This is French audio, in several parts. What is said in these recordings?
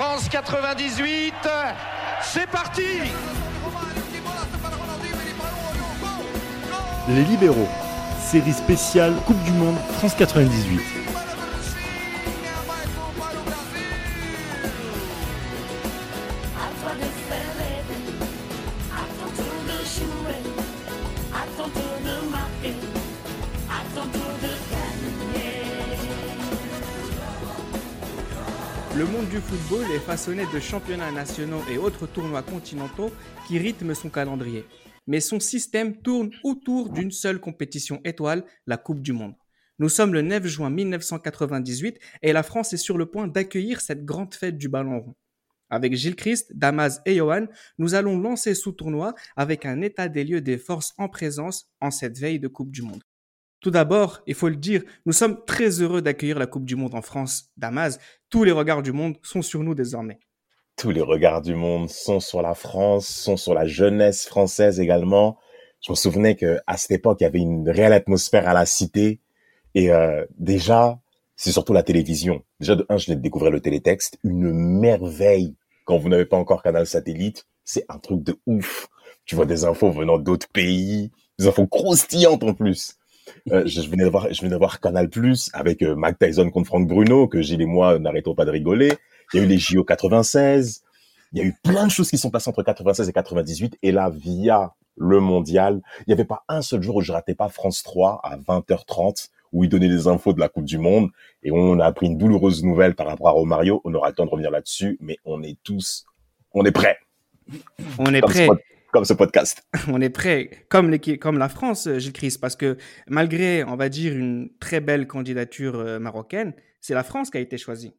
France 98, c'est parti Les libéraux, série spéciale Coupe du Monde France 98. Du football est façonné de championnats nationaux et autres tournois continentaux qui rythment son calendrier. Mais son système tourne autour d'une seule compétition étoile, la Coupe du Monde. Nous sommes le 9 juin 1998 et la France est sur le point d'accueillir cette grande fête du ballon rond. Avec Gilles Christ, Damas et Johan, nous allons lancer ce tournoi avec un état des lieux des forces en présence en cette veille de Coupe du Monde. Tout d'abord, il faut le dire, nous sommes très heureux d'accueillir la Coupe du Monde en France. Damas, tous les regards du monde sont sur nous désormais. Tous les regards du monde sont sur la France, sont sur la jeunesse française également. Je me souvenais que à cette époque, il y avait une réelle atmosphère à la cité. Et euh, déjà, c'est surtout la télévision. Déjà, de un, je venais de découvrir le télétexte, une merveille. Quand vous n'avez pas encore canal satellite, c'est un truc de ouf. Tu vois des infos venant d'autres pays, des infos croustillantes en plus. Euh, je venais de voir, je venais de voir Canal Plus avec euh, Mike Tyson contre Franck Bruno, que Gilles et moi n'arrêtons pas de rigoler. Il y a eu les JO 96. Il y a eu plein de choses qui sont passées entre 96 et 98. Et là, via le mondial, il n'y avait pas un seul jour où je ratais pas France 3 à 20h30 où il donnait des infos de la Coupe du Monde. Et on a appris une douloureuse nouvelle par rapport à Romario. On aura le temps de revenir là-dessus, mais on est tous, on est prêts. On est prêts comme ce podcast. On est prêt, comme, comme la France, euh, Gilles Christ, parce que malgré, on va dire, une très belle candidature euh, marocaine, c'est la France qui a été choisie.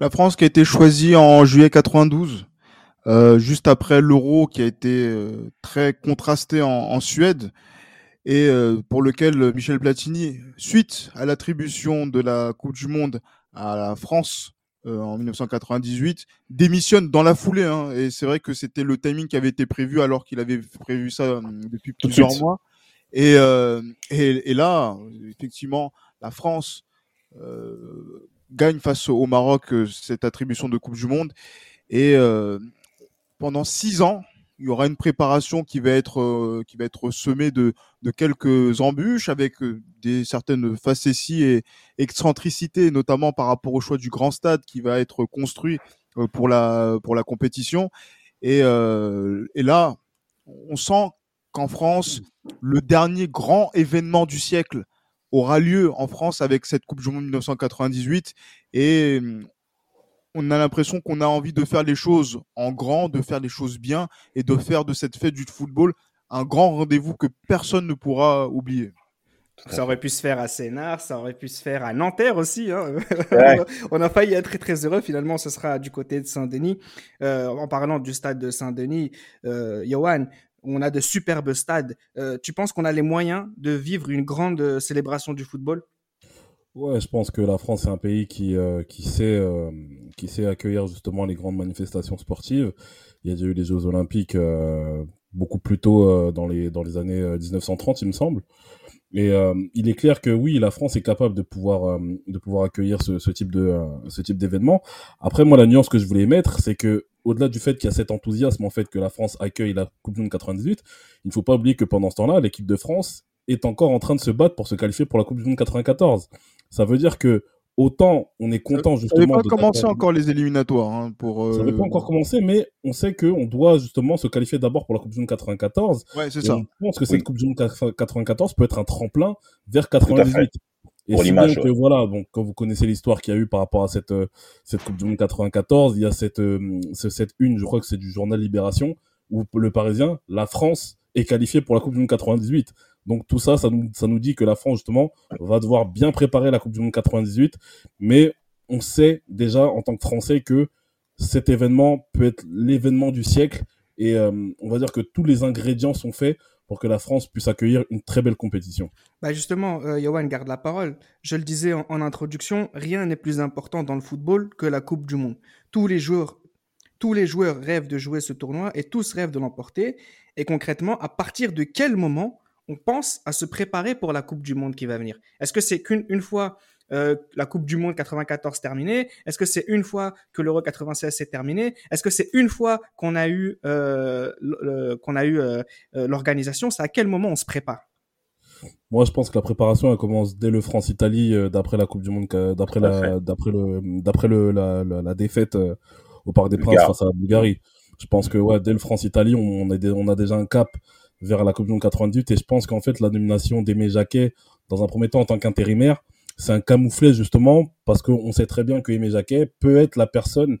La France qui a été choisie en juillet 92, euh, juste après l'euro qui a été euh, très contrasté en, en Suède et euh, pour lequel Michel Platini, suite à l'attribution de la Coupe du Monde à la France euh, en 1998, démissionne dans la foulée. Hein, et c'est vrai que c'était le timing qui avait été prévu alors qu'il avait prévu ça euh, depuis Tout plusieurs suite. mois. Et, euh, et, et là, effectivement, la France euh, gagne face au Maroc cette attribution de Coupe du Monde. Et pendant six ans, il y aura une préparation qui va être euh, qui va être semée de, de quelques embûches avec euh, des certaines facéties et excentricités, notamment par rapport au choix du grand stade qui va être construit euh, pour la pour la compétition. Et, euh, et là, on sent qu'en France, le dernier grand événement du siècle aura lieu en France avec cette Coupe du Monde 1998 et on a l'impression qu'on a envie de faire les choses en grand, de faire les choses bien et de faire de cette fête du football un grand rendez-vous que personne ne pourra oublier. Ça aurait pu se faire à Sénart, ça aurait pu se faire à Nanterre aussi. Hein. Ouais. on a failli être très très heureux. Finalement, ce sera du côté de Saint-Denis. Euh, en parlant du stade de Saint-Denis, euh, Johan, on a de superbes stades. Euh, tu penses qu'on a les moyens de vivre une grande euh, célébration du football? Ouais, je pense que la France est un pays qui, euh, qui, sait, euh, qui sait accueillir justement les grandes manifestations sportives. Il y a déjà eu les Jeux Olympiques euh, beaucoup plus tôt euh, dans, les, dans les années euh, 1930, il me semble. Et euh, il est clair que oui, la France est capable de pouvoir, euh, de pouvoir accueillir ce, type de, euh, ce d'événement. Après, moi, la nuance que je voulais mettre, c'est que au-delà du fait qu'il y a cet enthousiasme en fait que la France accueille la Coupe du Monde 98, il ne faut pas oublier que pendant ce temps-là, l'équipe de France est encore en train de se battre pour se qualifier pour la Coupe du Monde 94. Ça veut dire que autant on est content Ça justement. n'avait pas de commencé taper- encore les éliminatoires hein, pour. Ça n'avait pas euh, encore commencé, mais on sait qu'on doit justement se qualifier d'abord pour la Coupe du Monde 94. Ouais, c'est Et ça. on pense que Oui. cette Coupe du Monde 94 peut être un tremplin vers à fait. 98. Et Pour si l'image, bien ouais. que voilà, donc quand vous connaissez l'histoire qu'il y a eu par rapport à cette euh, cette Coupe du Monde 94, il y a cette euh, ce- cette une, je crois que c'est du journal Libération où le Parisien, la France est qualifiée pour la Coupe du Monde 98. Donc tout ça, ça nous dit que la France justement va devoir bien préparer la Coupe du Monde 98, mais on sait déjà en tant que Français que cet événement peut être l'événement du siècle et euh, on va dire que tous les ingrédients sont faits pour que la France puisse accueillir une très belle compétition. Bah justement, euh, garde la parole. Je le disais en, introduction, rien n'est plus important dans le football que la Coupe du Monde. Tous les joueurs rêvent de jouer ce tournoi et tous rêvent de l'emporter. Et concrètement, à partir de quel moment on pense à se préparer pour la Coupe du Monde qui va venir. Est-ce que c'est qu'une une fois euh, la Coupe du Monde 94 terminée? Est-ce que c'est une fois que l'Euro 96 s'est terminé? Est-ce que c'est une fois qu'on a eu euh, qu'on a eu euh, l'organisation? C'est à quel moment on se prépare? Moi, je pense que la préparation elle commence dès le France-Italie, d'après la Coupe du Monde, d'après la, d'après le, d'après le, la, la, défaite au Parc des Princes face à la Bulgarie. Je pense que ouais, dès le France-Italie, on, est on a déjà un cap vers la Coupe du Monde 98 et je pense qu'en fait la nomination d'Aimé Jacquet dans un premier temps en tant qu'intérimaire c'est un camouflet justement parce qu'on sait très bien que Aimé Jacquet peut être la personne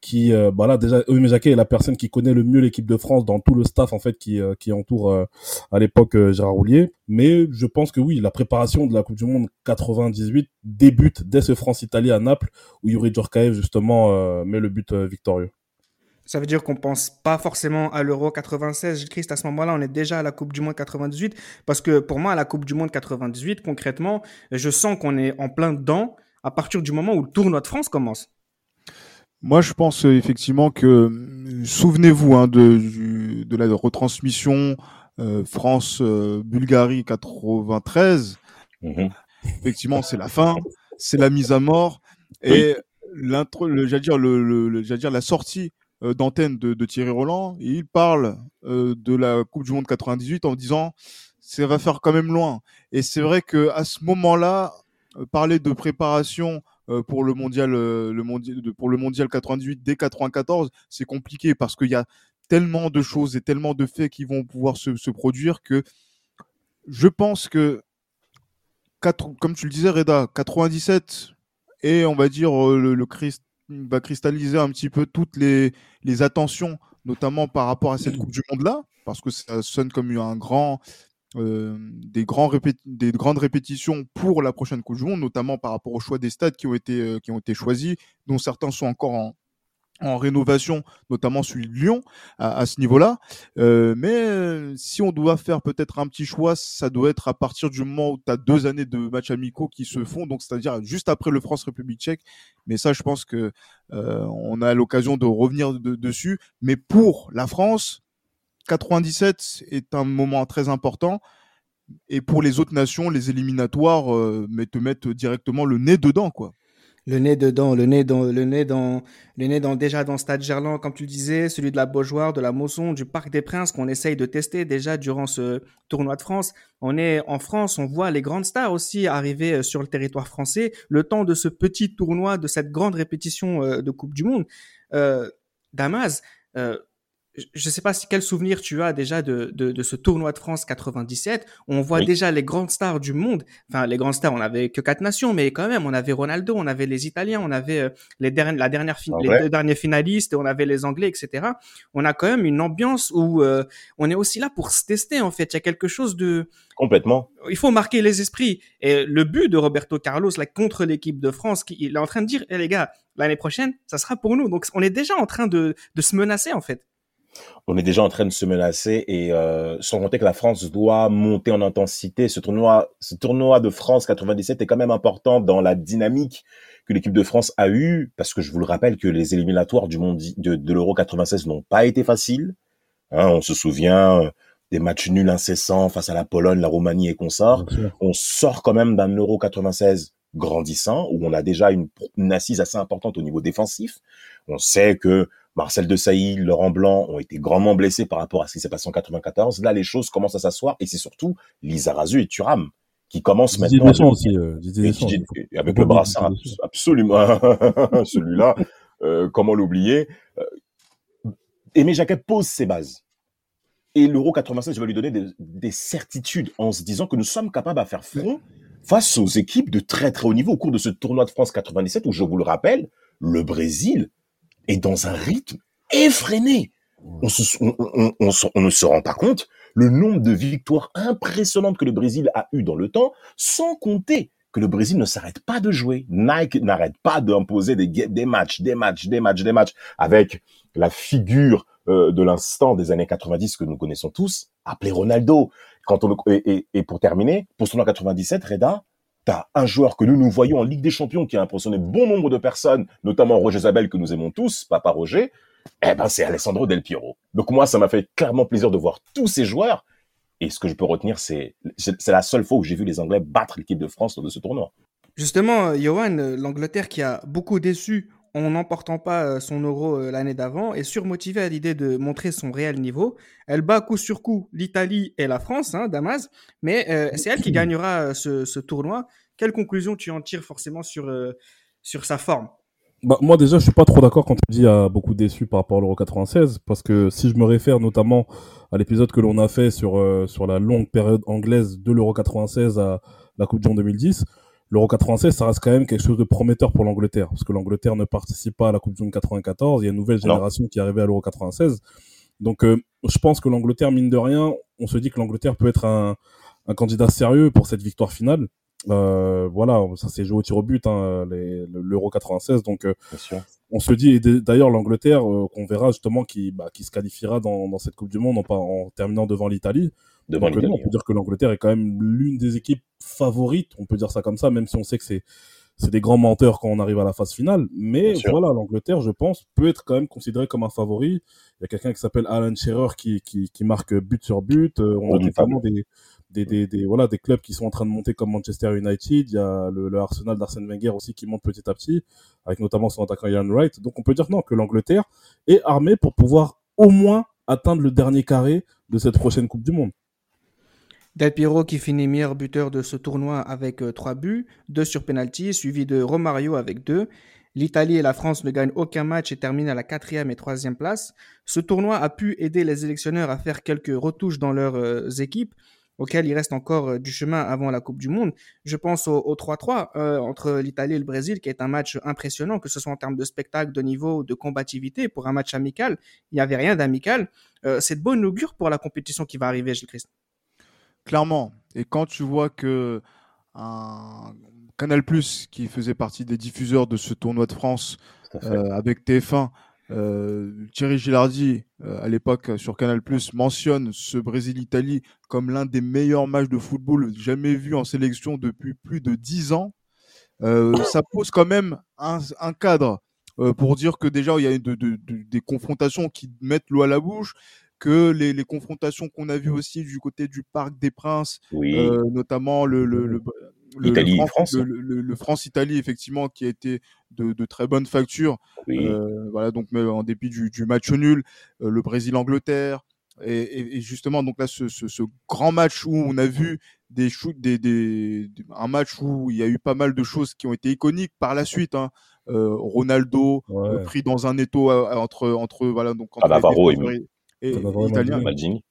qui euh, bah là déjà Aimé Jacquet est la personne qui connaît le mieux l'équipe de France dans tout le staff en fait qui euh, qui entoure euh, à l'époque euh, Gérard Roulier. Mais je pense que oui la préparation de la Coupe du monde 98 débute dès ce France Italie à Naples où Yuri Djorkaeff justement met le but victorieux ça veut dire qu'on pense pas forcément à l'Euro 96, Gilles Christ, à ce moment-là, on est déjà à la Coupe du Monde 98. Parce que pour moi, à la Coupe du Monde 98, concrètement, je sens qu'on est en plein dedans à partir du moment où le tournoi de France commence. Moi, je pense euh, effectivement que, euh, souvenez-vous hein, de, de la retransmission euh, France-Bulgarie 93. Mhm. Effectivement, c'est la fin, c'est la mise à mort. Et l'intro, j'allais dire, le, le, dire la sortie d'antenne de, Thierry Roland. Et il parle euh, de la Coupe du Monde 98 en disant ça va faire quand même loin. Et c'est vrai que à ce moment-là, euh, parler de préparation pour le mondial, le mondial, pour le mondial 98 dès 94, c'est compliqué parce qu'il y a tellement de choses et tellement de faits qui vont pouvoir se, produire que je pense que, comme tu le disais, Reda, 97 et on va dire le Christ, va cristalliser un petit peu toutes les, les attentions, notamment par rapport à cette Coupe du Monde-là, parce que ça sonne comme un grand, euh, des, grands des grandes répétitions pour la prochaine Coupe du Monde, notamment par rapport au choix des stades qui ont été, euh, qui ont été choisis, dont certains sont encore en, en rénovation, notamment celui de Lyon, à, ce niveau-là. Euh, mais euh, si on doit faire peut-être un petit choix, ça doit être à partir du moment où tu as deux années de matchs amicaux qui se font, donc c'est-à-dire juste après le France-République tchèque. Mais ça, je pense que euh, on a l'occasion de revenir dessus. Mais pour la France, 97 est un moment très important. Et pour les autres nations, les éliminatoires, te mettent directement le nez dedans, quoi le nez dedans, le nez dans, le nez dans, le nez dans déjà dans Stade Gerland, comme tu le disais, celui de la Beaujoire, de la Mosson, du Parc des Princes qu'on essaye de tester déjà durant ce tournoi de France. On est en France, on voit les grandes stars aussi arriver euh, sur le territoire français. Le temps de ce petit tournoi, de cette grande répétition euh, de Coupe du Monde. Euh, Damas, je ne sais pas si quel souvenir tu as déjà de, de, de ce tournoi de France 97. On voit déjà les grandes stars du monde. Enfin, les grandes stars, on n'avait que quatre nations, mais quand même, on avait Ronaldo, on avait les Italiens, on avait euh, les, dernières, la dernière les deux derniers finalistes, on avait les Anglais, etc. On a quand même une ambiance où euh, on est aussi là pour se tester. En fait, il y a quelque chose de complètement. Il faut marquer les esprits. Et le but de Roberto Carlos là contre l'équipe de France, qui, il est en train de dire, eh, les gars, l'année prochaine, ça sera pour nous. Donc, on est déjà en train de, de se menacer en fait on est déjà en train de se menacer et euh, sans compter que la France doit monter en intensité. Ce tournoi, ce tournoi de France 97 est quand même important dans la dynamique que l'équipe de France a eue, parce que je vous le rappelle que les éliminatoires du monde de, l'Euro 96 n'ont pas été faciles. Hein, on se souvient euh, des matchs nuls incessants face à la Pologne, la Roumanie et consorts. On sort quand même d'un Euro 96 grandissant où on a déjà une, une assise assez importante au niveau défensif. On sait que Marcel Desailly, Laurent Blanc ont été grandement blessés par rapport à ce qui s'est passé en 94. Là, les choses commencent à s'asseoir et c'est surtout Lisa Razu et Thuram qui commencent maintenant. aussi, euh, avec le brassard, absolument. Celui-là, euh, comment l'oublier? Euh, Aimé Jacquet pose ses bases. Et l'Euro 96 je vais lui donner des, des, certitudes en se disant que nous sommes capables à faire front face aux équipes de très très haut niveau au cours de ce tournoi de France 97 où, je vous le rappelle, le Brésil et dans un rythme effréné. On, on, ne se rend pas compte le nombre de victoires impressionnantes que le Brésil a eu dans le temps, sans compter que le Brésil ne s'arrête pas de jouer. Nike n'arrête pas d'imposer des, des matchs, des matchs, des matchs, des matchs, avec la figure euh, de l'instant des années 90 que nous connaissons tous, appelé Ronaldo. Quand on, et, et, pour terminer, pour son an 97, Reda, un joueur que nous nous voyons en Ligue des Champions qui a impressionné bon nombre de personnes, notamment Roger Zabel que nous aimons tous, papa Roger, eh ben c'est Alessandro Del Piero. Donc moi, ça m'a fait clairement plaisir de voir tous ces joueurs. Et ce que je peux retenir, c'est c'est la seule fois où j'ai vu les Anglais battre l'équipe de France lors de ce tournoi. Justement, Johan, l'Angleterre qui a beaucoup déçu en n'emportant pas son euro l'année d'avant est surmotivée à l'idée de montrer son réel niveau. Elle bat coup sur coup l'Italie et la France, hein, Damas, mais c'est elle qui gagnera ce, ce, tournoi. Quelle conclusion tu en tires forcément sur, sur sa forme? Bah, moi déjà, je suis pas trop d'accord quand tu dis a beaucoup déçu par rapport à l'Euro 96, parce que si je me réfère notamment à l'épisode que l'on a fait sur euh, sur la longue période anglaise de l'Euro 96 à la Coupe du Monde 2010, l'Euro 96, ça reste quand même quelque chose de prometteur pour l'Angleterre, parce que l'Angleterre ne participe pas à la Coupe du Monde 94, il y a une nouvelle génération qui est arrivée à l'Euro 96, donc euh, je pense que l'Angleterre, mine de rien, on se dit que l'Angleterre peut être un, un candidat sérieux pour cette victoire finale. Euh, voilà, ça s'est joué au tir au but, hein, l'Euro 96. Donc, euh, on se dit, et d'ailleurs, l'Angleterre, euh, qu'on verra justement qui, bah, qui se qualifiera dans, dans cette Coupe du Monde en, en terminant devant l'Italie. Devant l'Italie. On peut dire que l'Angleterre est quand même l'une des équipes favorites, on peut dire ça comme ça, même si on sait que c'est c'est des grands menteurs quand on arrive à la phase finale. Mais voilà, l'Angleterre, je pense, peut être quand même considéré comme un favori. Il y a quelqu'un qui s'appelle Alan Shearer qui, qui, qui, marque but sur but. on a notamment des, des, des, des, voilà, des clubs qui sont en train de monter comme Manchester United. Il y a le, le Arsenal d'Arsène Wenger aussi qui monte petit à petit, avec notamment son attaquant Ian Wright. Donc on peut dire non, que l'Angleterre est armée pour pouvoir au moins atteindre le dernier carré de cette prochaine Coupe du Monde. Del Piero qui finit meilleur buteur de ce tournoi avec 3 euh, buts, 2 sur penalty, suivi de Romario avec 2. L'Italie et la France ne gagnent aucun match et terminent à la quatrième et troisième place. Ce tournoi a pu aider les électionneurs à faire quelques retouches dans leurs euh, équipes, auquel il reste encore euh, du chemin avant la Coupe du Monde. Je pense au 3-3 euh, entre l'Italie et le Brésil, qui est un match impressionnant, que ce soit en termes de spectacle, de niveau, de combativité. Pour un match amical, il n'y avait rien d'amical. Euh, c'est de bonne augure pour la compétition qui va arriver, Gilles Christ. Clairement. Et quand tu vois que un Canal qui faisait partie des diffuseurs de ce tournoi de France avec TF1, euh, Thierry Gilardi, euh, à l'époque sur Canal+, mentionne ce Brésil-Italie comme l'un des meilleurs matchs de football jamais vus en sélection depuis plus de dix ans. Euh, ça pose quand même un, un cadre pour dire que déjà il y a de, de, des confrontations qui mettent l'eau à la bouche, que les, les confrontations qu'on a vues aussi du côté du Parc des Princes, notamment le, le, le le, France, France-Italie, effectivement, qui a été de, de très bonne facture. Euh, voilà, donc en dépit du, du match nul, euh, le Brésil-Angleterre. Et, et, justement, donc là, ce, ce, ce, grand match où on a vu des shoots, des, des, un match où il y a eu pas mal de choses qui ont été iconiques par la suite. Hein. Euh, Ronaldo pris dans un étau entre entre voilà donc entre Navarro et.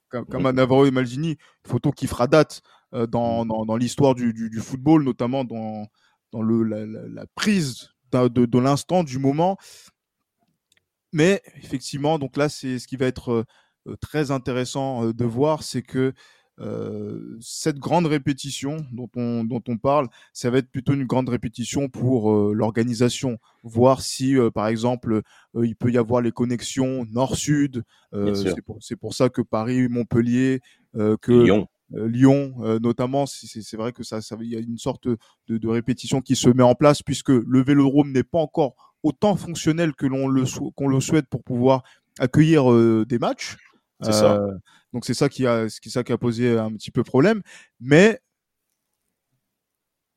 Comme, Navarro et Maldini, photo qui fera date euh, dans, mmh. dans, dans l'histoire du, du, du, football, notamment dans, dans le, la, la, la prise de, de, de l'instant, du moment. Mais effectivement, donc là, c'est ce qui va être euh, très intéressant euh, de voir, c'est que euh, cette grande répétition dont on, dont on parle, ça va être plutôt une grande répétition pour euh, l'organisation. Voir si, euh, par exemple, il peut y avoir les connexions nord-sud. c'est pour, pour, ça que Paris, Montpellier, que Lyon. Lyon, notamment, c'est vrai que ça, ça, y a une sorte de, de, répétition qui se met en place puisque le Vélodrome n'est pas encore autant fonctionnel que l'on le, qu'on le souhaite pour pouvoir accueillir des matchs. C'est ça. Donc c'est ça qui a, qui, ça qui a posé un petit peu problème. Mais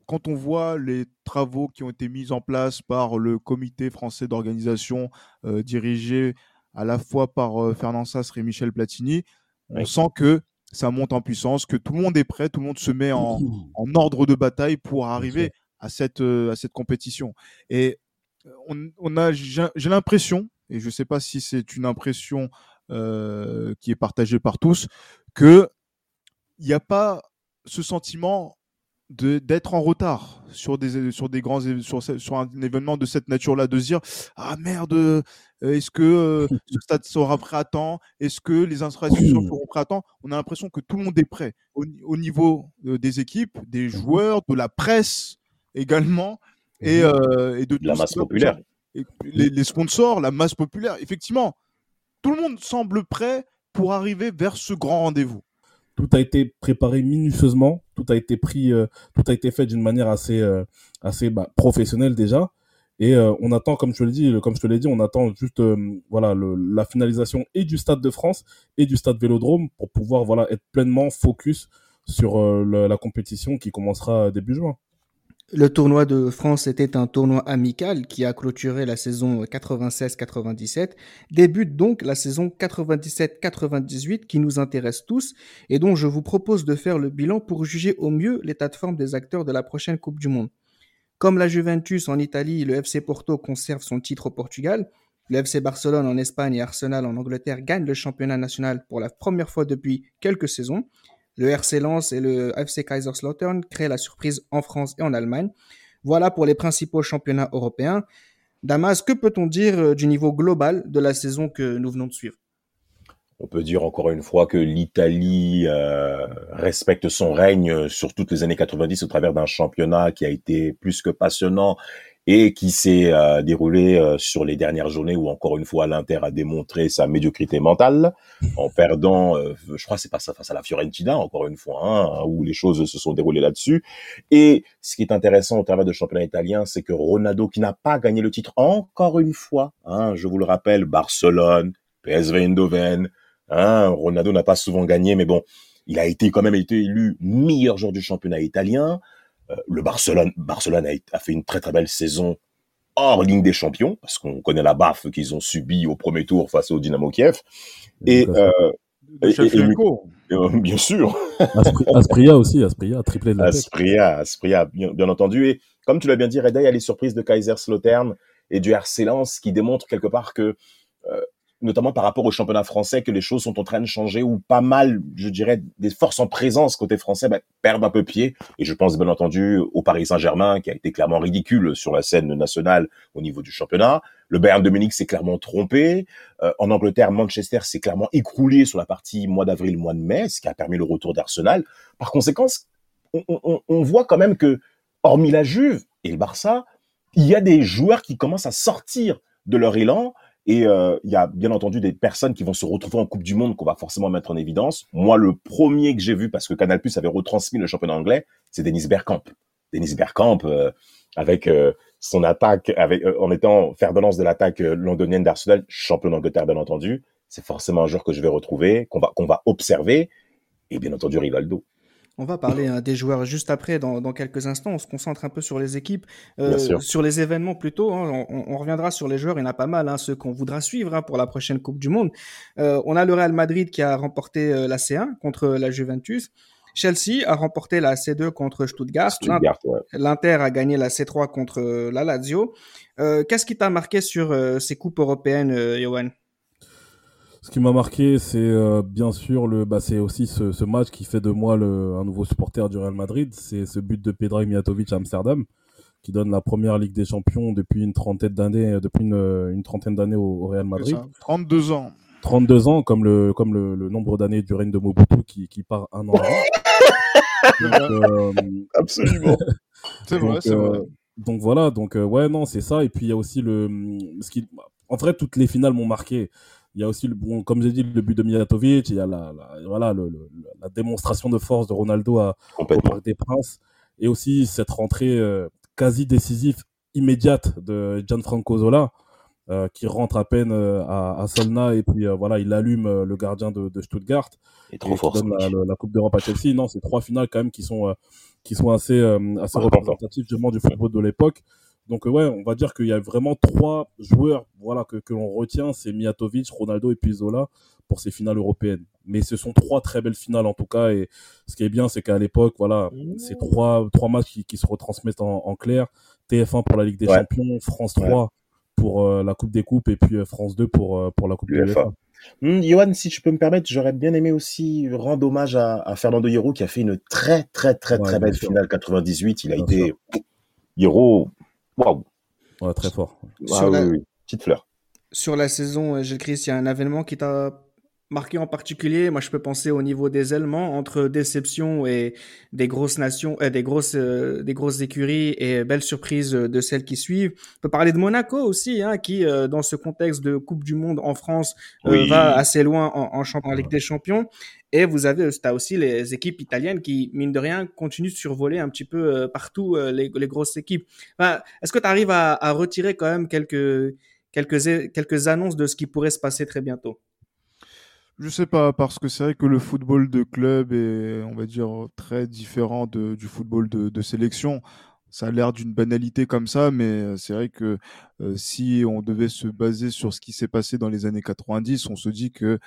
quand on voit les travaux qui ont été mis en place par le comité français d'organisation euh, dirigé à la fois par euh, Fernand Sassre et Michel Platini, on sent que ça monte en puissance, que tout le monde est prêt, tout le monde se met en, en ordre de bataille pour arriver à cette, euh, à cette compétition. Et on, on a, j'ai l'impression, et je ne sais pas si c'est une impression euh, qui est partagé par tous, que il n'y a pas ce sentiment d'être en retard sur des sur des grands sur, sur un événement de cette nature-là, de se dire ah merde, euh, est-ce que euh, ce stade sera prêt à temps, est-ce que les infrastructures seront prêtes à temps? On a l'impression que tout le monde est prêt. Au, au niveau des équipes, des mmh. joueurs, de la presse également et, mmh. et de la masse populaire, les, les, sponsors, la masse populaire. Effectivement, tout le monde semble prêt pour arriver vers ce grand rendez-vous. Tout a été préparé minutieusement, tout a été pris, euh, tout a été fait d'une manière assez, euh, assez bah, professionnelle déjà. Et euh, on attend, comme je comme je te l'ai dit, on attend juste voilà la finalisation et du Stade de France et du Stade Vélodrome pour pouvoir être pleinement focus sur la compétition qui commencera début juin. Le tournoi de France était un tournoi amical qui a clôturé la saison 96-97. Débute donc la saison 97-98 qui nous intéresse tous et dont je vous propose de faire le bilan pour juger au mieux l'état de forme des acteurs de la prochaine Coupe du Monde. Comme la Juventus en Italie, le FC Porto conserve son titre au Portugal. Le FC Barcelone en Espagne et Arsenal en Angleterre gagnent le championnat national pour la première fois depuis quelques saisons. Le RC Lens et le FC Kaiserslautern créent la surprise en France et en Allemagne. Voilà pour les principaux championnats européens. Damas, que peut-on dire euh, du niveau global de la saison que nous venons de suivre? On peut dire encore une fois que l'Italie euh, respecte son règne sur toutes les années 90 au travers d'un championnat qui a été plus que passionnant et qui s'est euh, déroulé euh, sur les dernières journées où encore une fois l'Inter a démontré sa médiocrité mentale en perdant, euh, je crois c'est pas ça face à la Fiorentina encore une fois, hein, où les choses se sont déroulées là-dessus. Et ce qui est intéressant au travers du championnat italien, c'est que Ronaldo qui n'a pas gagné le titre encore une fois, hein, je vous le rappelle, Barcelone, PSV Eindhoven, hein, Ronaldo n'a pas souvent gagné, mais bon, il a été quand même été élu meilleur joueur du championnat italien. Euh, le Barcelone, Barcelone a, fait une très très belle saison hors ligne des champions, parce qu'on connaît la baffe qu'ils ont subi au premier tour face au Dynamo Kiev. Et, euh, euh, bien sûr. Aspria aussi, Aspria, triplé de la Aspria, Aspria, bien, bien, entendu. Et comme tu l'as bien dit, Reda, il y a les surprises de Kaiserslautern et du RC Lens qui démontrent quelque part que notamment par rapport au championnat français, que les choses sont en train de changer, ou pas mal, je dirais, des forces en présence côté français ben, perdent un peu pied. Et je pense bien entendu au Paris Saint-Germain, qui a été clairement ridicule sur la scène nationale au niveau du championnat. Le Bayern de Munich s'est clairement trompé. Euh, en Angleterre, Manchester s'est clairement écroulé sur la partie mois d'avril, mois de mai, ce qui a permis le retour d'Arsenal. Par conséquent, on, on, on voit quand même que, hormis la Juve et le Barça, il y a des joueurs qui commencent à sortir de leur élan et euh, il y a bien entendu des personnes qui vont se retrouver en Coupe du Monde qu'on va forcément mettre en évidence. Moi, le premier que j'ai vu, parce que Canal Plus avait retransmis le championnat anglais, c'est Denis Bergkamp. Denis Bergkamp, euh, avec euh, son attaque, avec, en étant fer de lance de l'attaque londonienne d'Arsenal, champion d'Angleterre bien entendu, c'est forcément un joueur que je vais retrouver, qu'on va, qu'on va observer, et bien entendu Rivaldo. On va parler hein, des joueurs juste après, dans, quelques instants. On se concentre un peu sur les équipes, euh, sur les événements plutôt. Hein. On, reviendra sur les joueurs, il y en a pas mal, hein, ceux qu'on voudra suivre pour la prochaine Coupe du Monde. Euh, on a le Real Madrid qui a remporté euh, la C1 contre la Juventus. Chelsea a remporté la C2 contre Stuttgart. L'Inter a gagné la C3 contre la Lazio. Qu'est-ce qui t'a marqué sur ces coupes européennes, Johan? Ce qui m'a marqué, c'est euh, bien sûr le, bah, c'est aussi ce, ce, match qui fait de moi le, un nouveau supporter du Real Madrid. C'est ce but de Pedro Mijatovic à Amsterdam, qui donne la première Ligue des Champions depuis une trentaine d'années, depuis une, une trentaine d'années au, Real Madrid. 32 ans. 32 ans, comme le, comme le, le nombre d'années du règne de Mobutu qui, qui part un an donc, euh, Absolument. c'est vrai, c'est vrai. Euh, donc voilà, donc ouais, non, c'est ça. Et puis il y a aussi le, ce qui, en vrai, toutes les finales m'ont marqué. Il y a aussi, le, bon, comme j'ai dit, le but de Mijatovic. Il y a la, voilà, le, la démonstration de force de Ronaldo à, au Parc des Princes. Et aussi cette rentrée euh, quasi décisive, immédiate de Gianfranco Zola, euh, qui rentre à peine euh, à, à, Solna. Et puis voilà, il allume le gardien de, de Stuttgart. Et trop fort. donne la, la, Coupe d'Europe à Chelsea. Non, c'est trois finales quand même qui sont, qui sont assez, assez représentatives du football de l'époque. Donc ouais, on va dire qu'il y a vraiment trois joueurs voilà, que, que l'on retient, c'est Mijatovic, Ronaldo et puis Zola pour ces finales européennes. Mais ce sont trois très belles finales en tout cas. Et ce qui est bien, c'est qu'à l'époque, voilà, c'est trois, trois matchs qui, qui se retransmettent en, en, clair. TF1 pour la Ligue des Champions, France 3 pour euh, la Coupe des Coupes et puis euh, France 2 pour, euh, pour la Coupe de l'UEFA. Mmh, Johan, si je peux me permettre, j'aurais bien aimé aussi rendre hommage à, à Fernando Hierro qui a fait une très très très très belle finale 98. Il a été Hierro, Waouh. Ouais, très fort. Ah, oui, oui. Petite fleur. Sur la saison, euh, Gilles Christ, il y a un événement qui t'a marqué en particulier. Moi, je peux penser au niveau des Allemands, entre déception et des grosses nations, euh, des grosses, euh, des grosses écuries et belles surprises de celles qui suivent. On peut parler de Monaco aussi, hein, qui, dans ce contexte de Coupe du Monde en France, va assez loin en, en, en Ligue des Champions. Et vous avez as aussi les équipes italiennes qui, mine de rien, continuent de survoler un petit peu euh, partout euh, les, les, grosses équipes. Enfin, Est-ce que tu arrives à, à, retirer quand même quelques, quelques, quelques annonces de ce qui pourrait se passer très bientôt? Je sais pas, parce que c'est vrai que le football de club est, on va dire, très différent du football de, sélection. ça a l'air d'une banalité comme ça, mais c'est vrai que si on devait se baser sur ce qui s'est passé dans les années 90, on se dit que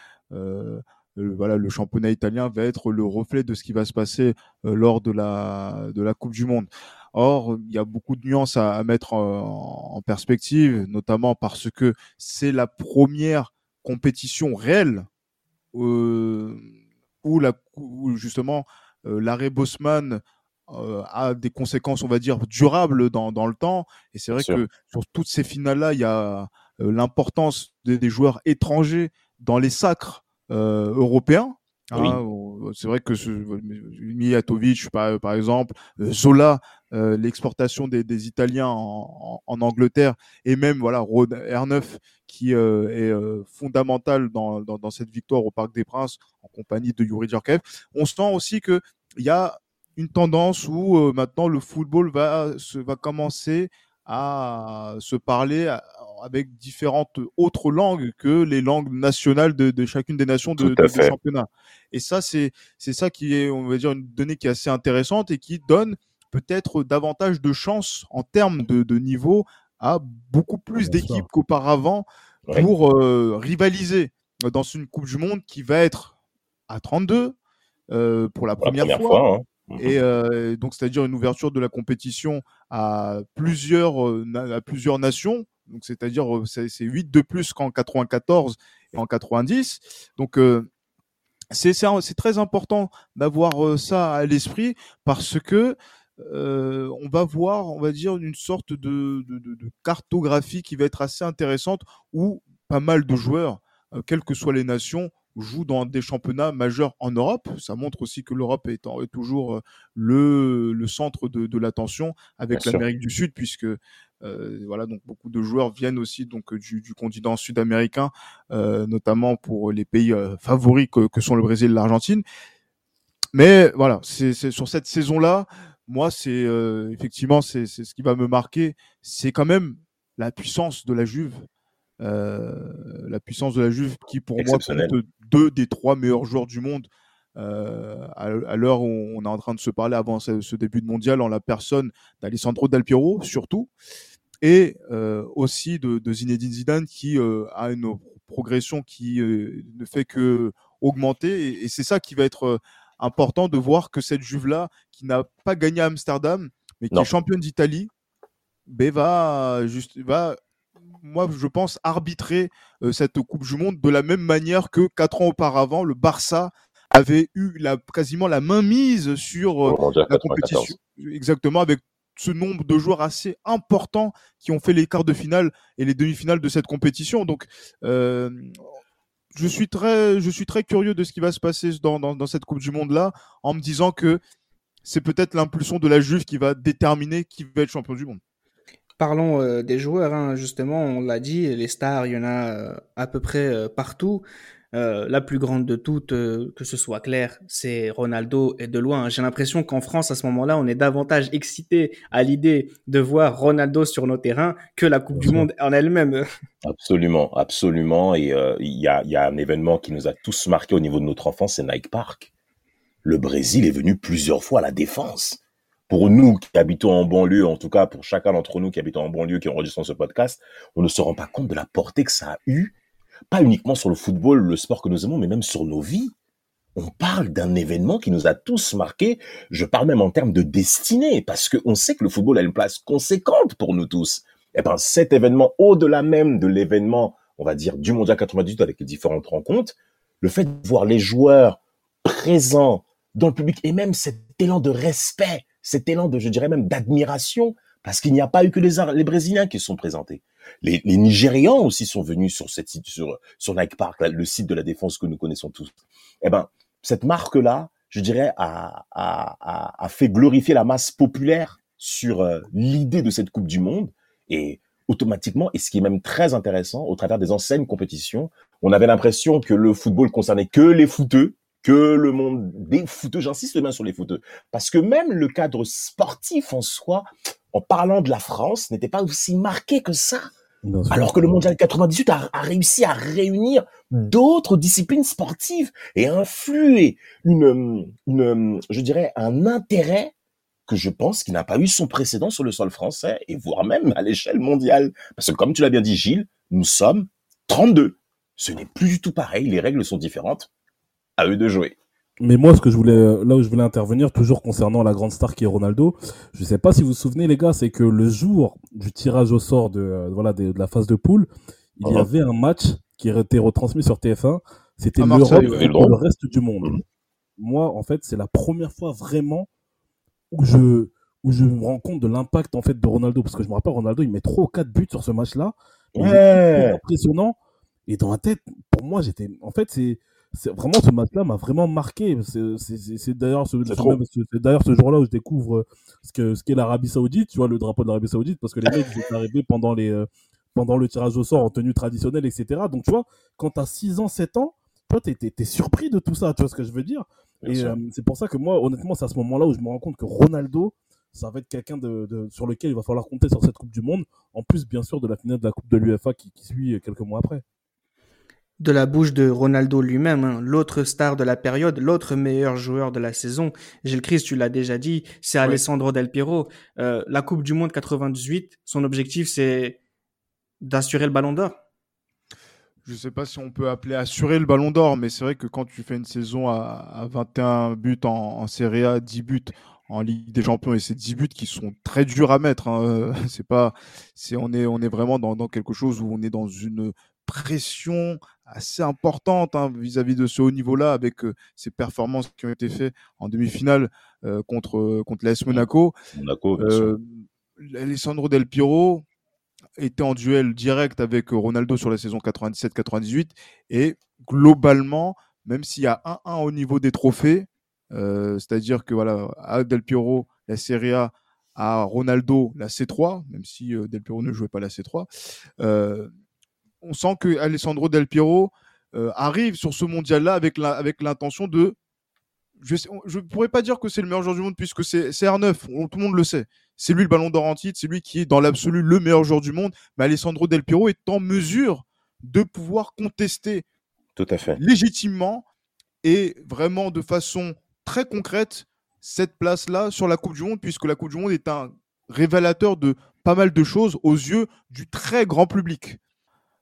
voilà, le championnat italien va être le reflet de ce qui va se passer lors de la, de la Coupe du Monde. Or, il y a beaucoup de nuances à, mettre en, perspective, notamment parce que c'est la première compétition réelle euh, où, la, où justement l'arrêt Bosman euh, a des conséquences, on va dire, durables dans, dans le temps. Et c'est vrai que sur toutes ces finales-là, il y a euh, l'importance des, joueurs étrangers dans les sacres euh, européens. Hein, c'est vrai que Mijatovic, par, par exemple, Zola, l'exportation des, des, Italiens en, en, Angleterre, et même voilà R9 qui est fondamental dans, dans, dans, cette victoire au Parc des Princes en compagnie de Yuri Djorkaeff. On sent aussi que il y a une tendance où euh, maintenant le football va, se, va commencer à se parler avec différentes autres langues que les langues nationales de, de chacune des nations de, de, championnat. Et ça, c'est c'est ça qui est, on va dire, une donnée qui est assez intéressante et qui donne peut-être davantage de chances en termes de, de niveau à beaucoup plus d'équipes qu'auparavant pour euh, rivaliser dans une Coupe du Monde qui va être à 32 euh, pour la première, fois. Hein. Et euh, donc, c'est-à-dire une ouverture de la compétition à plusieurs, euh, à plusieurs nations. Donc, c'est-à-dire, euh, c'est 8 de plus qu'en 94 et en 90. Donc, c'est très important d'avoir ça à l'esprit parce que on va voir, on va dire, une sorte de, de, de, cartographie qui va être assez intéressante où pas mal de joueurs, quelles que soient les nations, joue dans des championnats majeurs en Europe. Ça montre aussi que l'Europe est, est, toujours euh, le, le centre de, de l'attention avec l'Amérique du Sud, puisque euh, voilà donc beaucoup de joueurs viennent aussi donc du, du continent sud-américain, euh, notamment pour les pays euh, favoris que, que, sont le Brésil et l'Argentine. Mais voilà, c'est sur cette saison-là, moi c'est euh, effectivement c'est ce qui va me marquer, c'est quand même la puissance de la Juve euh, la puissance de la Juve qui pour moi compte deux des trois meilleurs joueurs du monde. Euh, à, l'heure où on est en train de se parler avant ce, début de mondial en la personne d'Alessandro Del Piero surtout et aussi de, de, Zinedine Zidane qui a une progression qui ne fait que augmenter. Et, c'est ça qui va être important de voir que cette Juve là qui n'a pas gagné à Amsterdam mais qui est championne d'Italie ben va juste va moi, je pense, arbitrer euh, cette Coupe du Monde de la même manière que quatre ans auparavant, le Barça avait eu la, quasiment la main mise sur euh, la compétition. Exactement, avec ce nombre de joueurs assez importants qui ont fait les quarts de finale et les demi-finales de cette compétition. Donc, euh, je suis très, curieux de ce qui va se passer dans cette Coupe du Monde là, en me disant que c'est peut-être l'impulsion de la Juve qui va déterminer qui va être champion du monde. Parlons euh, des joueurs, hein. justement, on l'a dit, les stars, il y en a euh, à peu près euh, partout. La plus grande de toutes, que ce soit clair, c'est Ronaldo et de loin. J'ai l'impression qu'en France, à ce moment-là, on est davantage excité à l'idée de voir Ronaldo sur nos terrains que la Coupe du Monde en elle-même. Absolument, absolument. Et il y, a, y a un événement qui nous a tous marqué au niveau de notre enfance, c'est Nike Park. Le Brésil est venu plusieurs fois à la défense pour nous qui habitons en banlieue, en tout cas pour chacun d'entre nous qui habitons en banlieue, qui enregistrons ce podcast, on ne se rend pas compte de la portée que ça a eu, pas uniquement sur le football, le sport que nous aimons, mais même sur nos vies. On parle d'un événement qui nous a tous marqués. Je parle même en termes de destinée, parce qu'on sait que le football a une place conséquente pour nous tous. Et eh ben, cet événement, au-delà même de l'événement, on va dire, du Mondial 98 avec les différentes rencontres, le fait de voir les joueurs présents dans le public et même cet élan de respect cet élan de, je dirais même, d'admiration, parce qu'il n'y a pas eu que les, les Brésiliens qui sont présentés. Les, les Nigérians aussi sont venus sur cette site, sur, sur Nike Park, le site de la défense que nous connaissons tous. Eh ben, cette marque-là, je dirais, a, a, a, fait glorifier la masse populaire sur euh, l'idée de cette Coupe du Monde et automatiquement, et ce qui est même très intéressant, au travers des anciennes compétitions, on avait l'impression que le football concernait que les footeux, que le monde des footeux, j'insiste même sur les footeux, parce que même le cadre sportif en soi, en parlant de la France, n'était pas aussi marqué que ça. Alors que le mondial 98 a, réussi à réunir d'autres disciplines sportives et influer une, une, je dirais, un intérêt que je pense qu'il n'a pas eu son précédent sur le sol français et voire même à l'échelle mondiale. Parce que comme tu l'as bien dit, Gilles, nous sommes 32. Ce n'est plus du tout pareil, les règles sont différentes. À eux de jouer. Mais moi, ce que je voulais, là où je voulais intervenir, toujours concernant la grande star qui est Ronaldo, je sais pas si vous vous souvenez, les gars, c'est que le jour du tirage au sort de, euh, voilà, de, la phase de poule, il y ah. avait un match qui été retransmis sur TF1. C'était l'Europe et le reste du monde. Mhm. Moi, en fait, c'est la première fois vraiment où je, où je me rends compte de l'impact en fait de Ronaldo. Parce que je me rappelle, Ronaldo, il met 3 ou 4 buts sur ce match-là. Ouais. impressionnant. Et dans la tête, pour moi, j'étais. En fait, c'est. Vraiment, ce match-là m'a vraiment marqué. C'est d'ailleurs ce, ce jour-là où je découvre ce qu'est ce qu'est l'Arabie Saoudite, tu vois, le drapeau de l'Arabie Saoudite, parce que les mecs, sont arrivés pendant les, euh, pendant le tirage au sort en tenue traditionnelle, etc. Donc, tu vois, quand tu as 6 ans, 7 ans, toi, tu es, surpris de tout ça, tu vois ce que je veux dire? Et euh, c'est pour ça que moi, honnêtement, c'est à ce moment-là où je me rends compte que Ronaldo, ça va être quelqu'un de, sur lequel il va falloir compter sur cette Coupe du Monde, en plus, bien sûr, de la finale de la Coupe de l'UFA qui, suit quelques mois après. De la bouche de Ronaldo lui-même, hein, l'autre star de la période, l'autre meilleur joueur de la saison, Gilles Christ, tu l'as déjà dit, c'est Alessandro Del Piero. Euh, la Coupe du Monde 98, son objectif, c'est d'assurer le ballon d'or. Je ne sais pas si on peut appeler assurer le ballon d'or, mais c'est vrai que quand tu fais une saison à, 21 buts en, Serie A, 10 buts en Ligue des Champions, et c'est 10 buts qui sont très durs à mettre, hein, c'est pas, c'est, on, est, on est vraiment dans, quelque chose où on est dans une pression assez importante hein, vis-à-vis de ce haut niveau-là, avec euh, ces performances qui ont été faites en demi-finale euh, contre, contre l'AS Monaco. Monaco euh, Alessandro Del Piro, était en duel direct avec euh, Ronaldo sur la saison 97-98. Et globalement, même s'il y a 1-1 au niveau des trophées, euh, c'est-à-dire que voilà, à Del Piero, la Serie A, à Ronaldo, la C3, même si euh, Del Piero ne jouait pas la C3, on sent que Alessandro Del Piero arrive sur ce mondial-là avec l'intention de je ne pourrais pas dire que c'est le meilleur joueur du monde puisque c'est R9, tout le monde le sait. C'est lui le ballon d'or en titre, c'est lui qui est dans l'absolu le meilleur joueur du monde. Mais Alessandro Del Piero est en mesure de pouvoir contester tout à fait. légitimement et vraiment de façon très concrète cette place-là sur la Coupe du Monde, puisque la Coupe du Monde est un révélateur de pas mal de choses aux yeux du très grand public.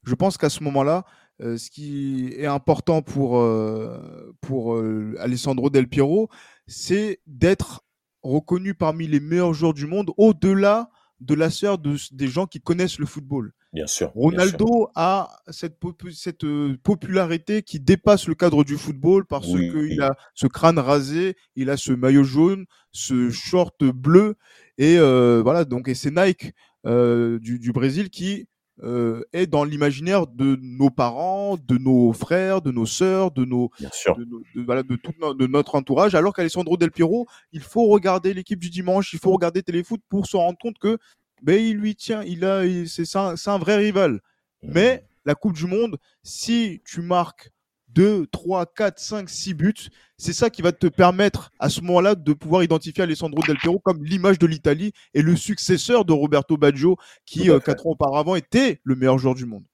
Je pense qu'à ce moment-là, euh, ce qui est important pour, euh, pour euh, Alessandro Del Piero, c'est d'être reconnu parmi les meilleurs joueurs du monde au-delà de la sphère des gens qui connaissent le football. Bien sûr. Ronaldo a cette, cette popularité qui dépasse le cadre du football parce qu'il a ce crâne rasé, il a ce maillot jaune, ce short bleu et voilà donc et c'est Nike du, du, Brésil qui euh, est dans l'imaginaire de nos parents, de nos frères, de nos sœurs, de nos, de, voilà, de tout de notre entourage. Alors qu'Alessandro Del Piero, il faut regarder l'équipe du dimanche, il faut regarder Téléfoot pour se rendre compte que ben, il lui tient, il a, c'est un, un, vrai rival. Mmh. Mais la Coupe du Monde, si tu marques 2, 3, 4, 5, 6 buts. C'est ça qui va te permettre à ce moment-là de pouvoir identifier Alessandro Del Piero comme l'image de l'Italie et le successeur de Roberto Baggio qui, euh, quatre ans auparavant, était le meilleur joueur du monde.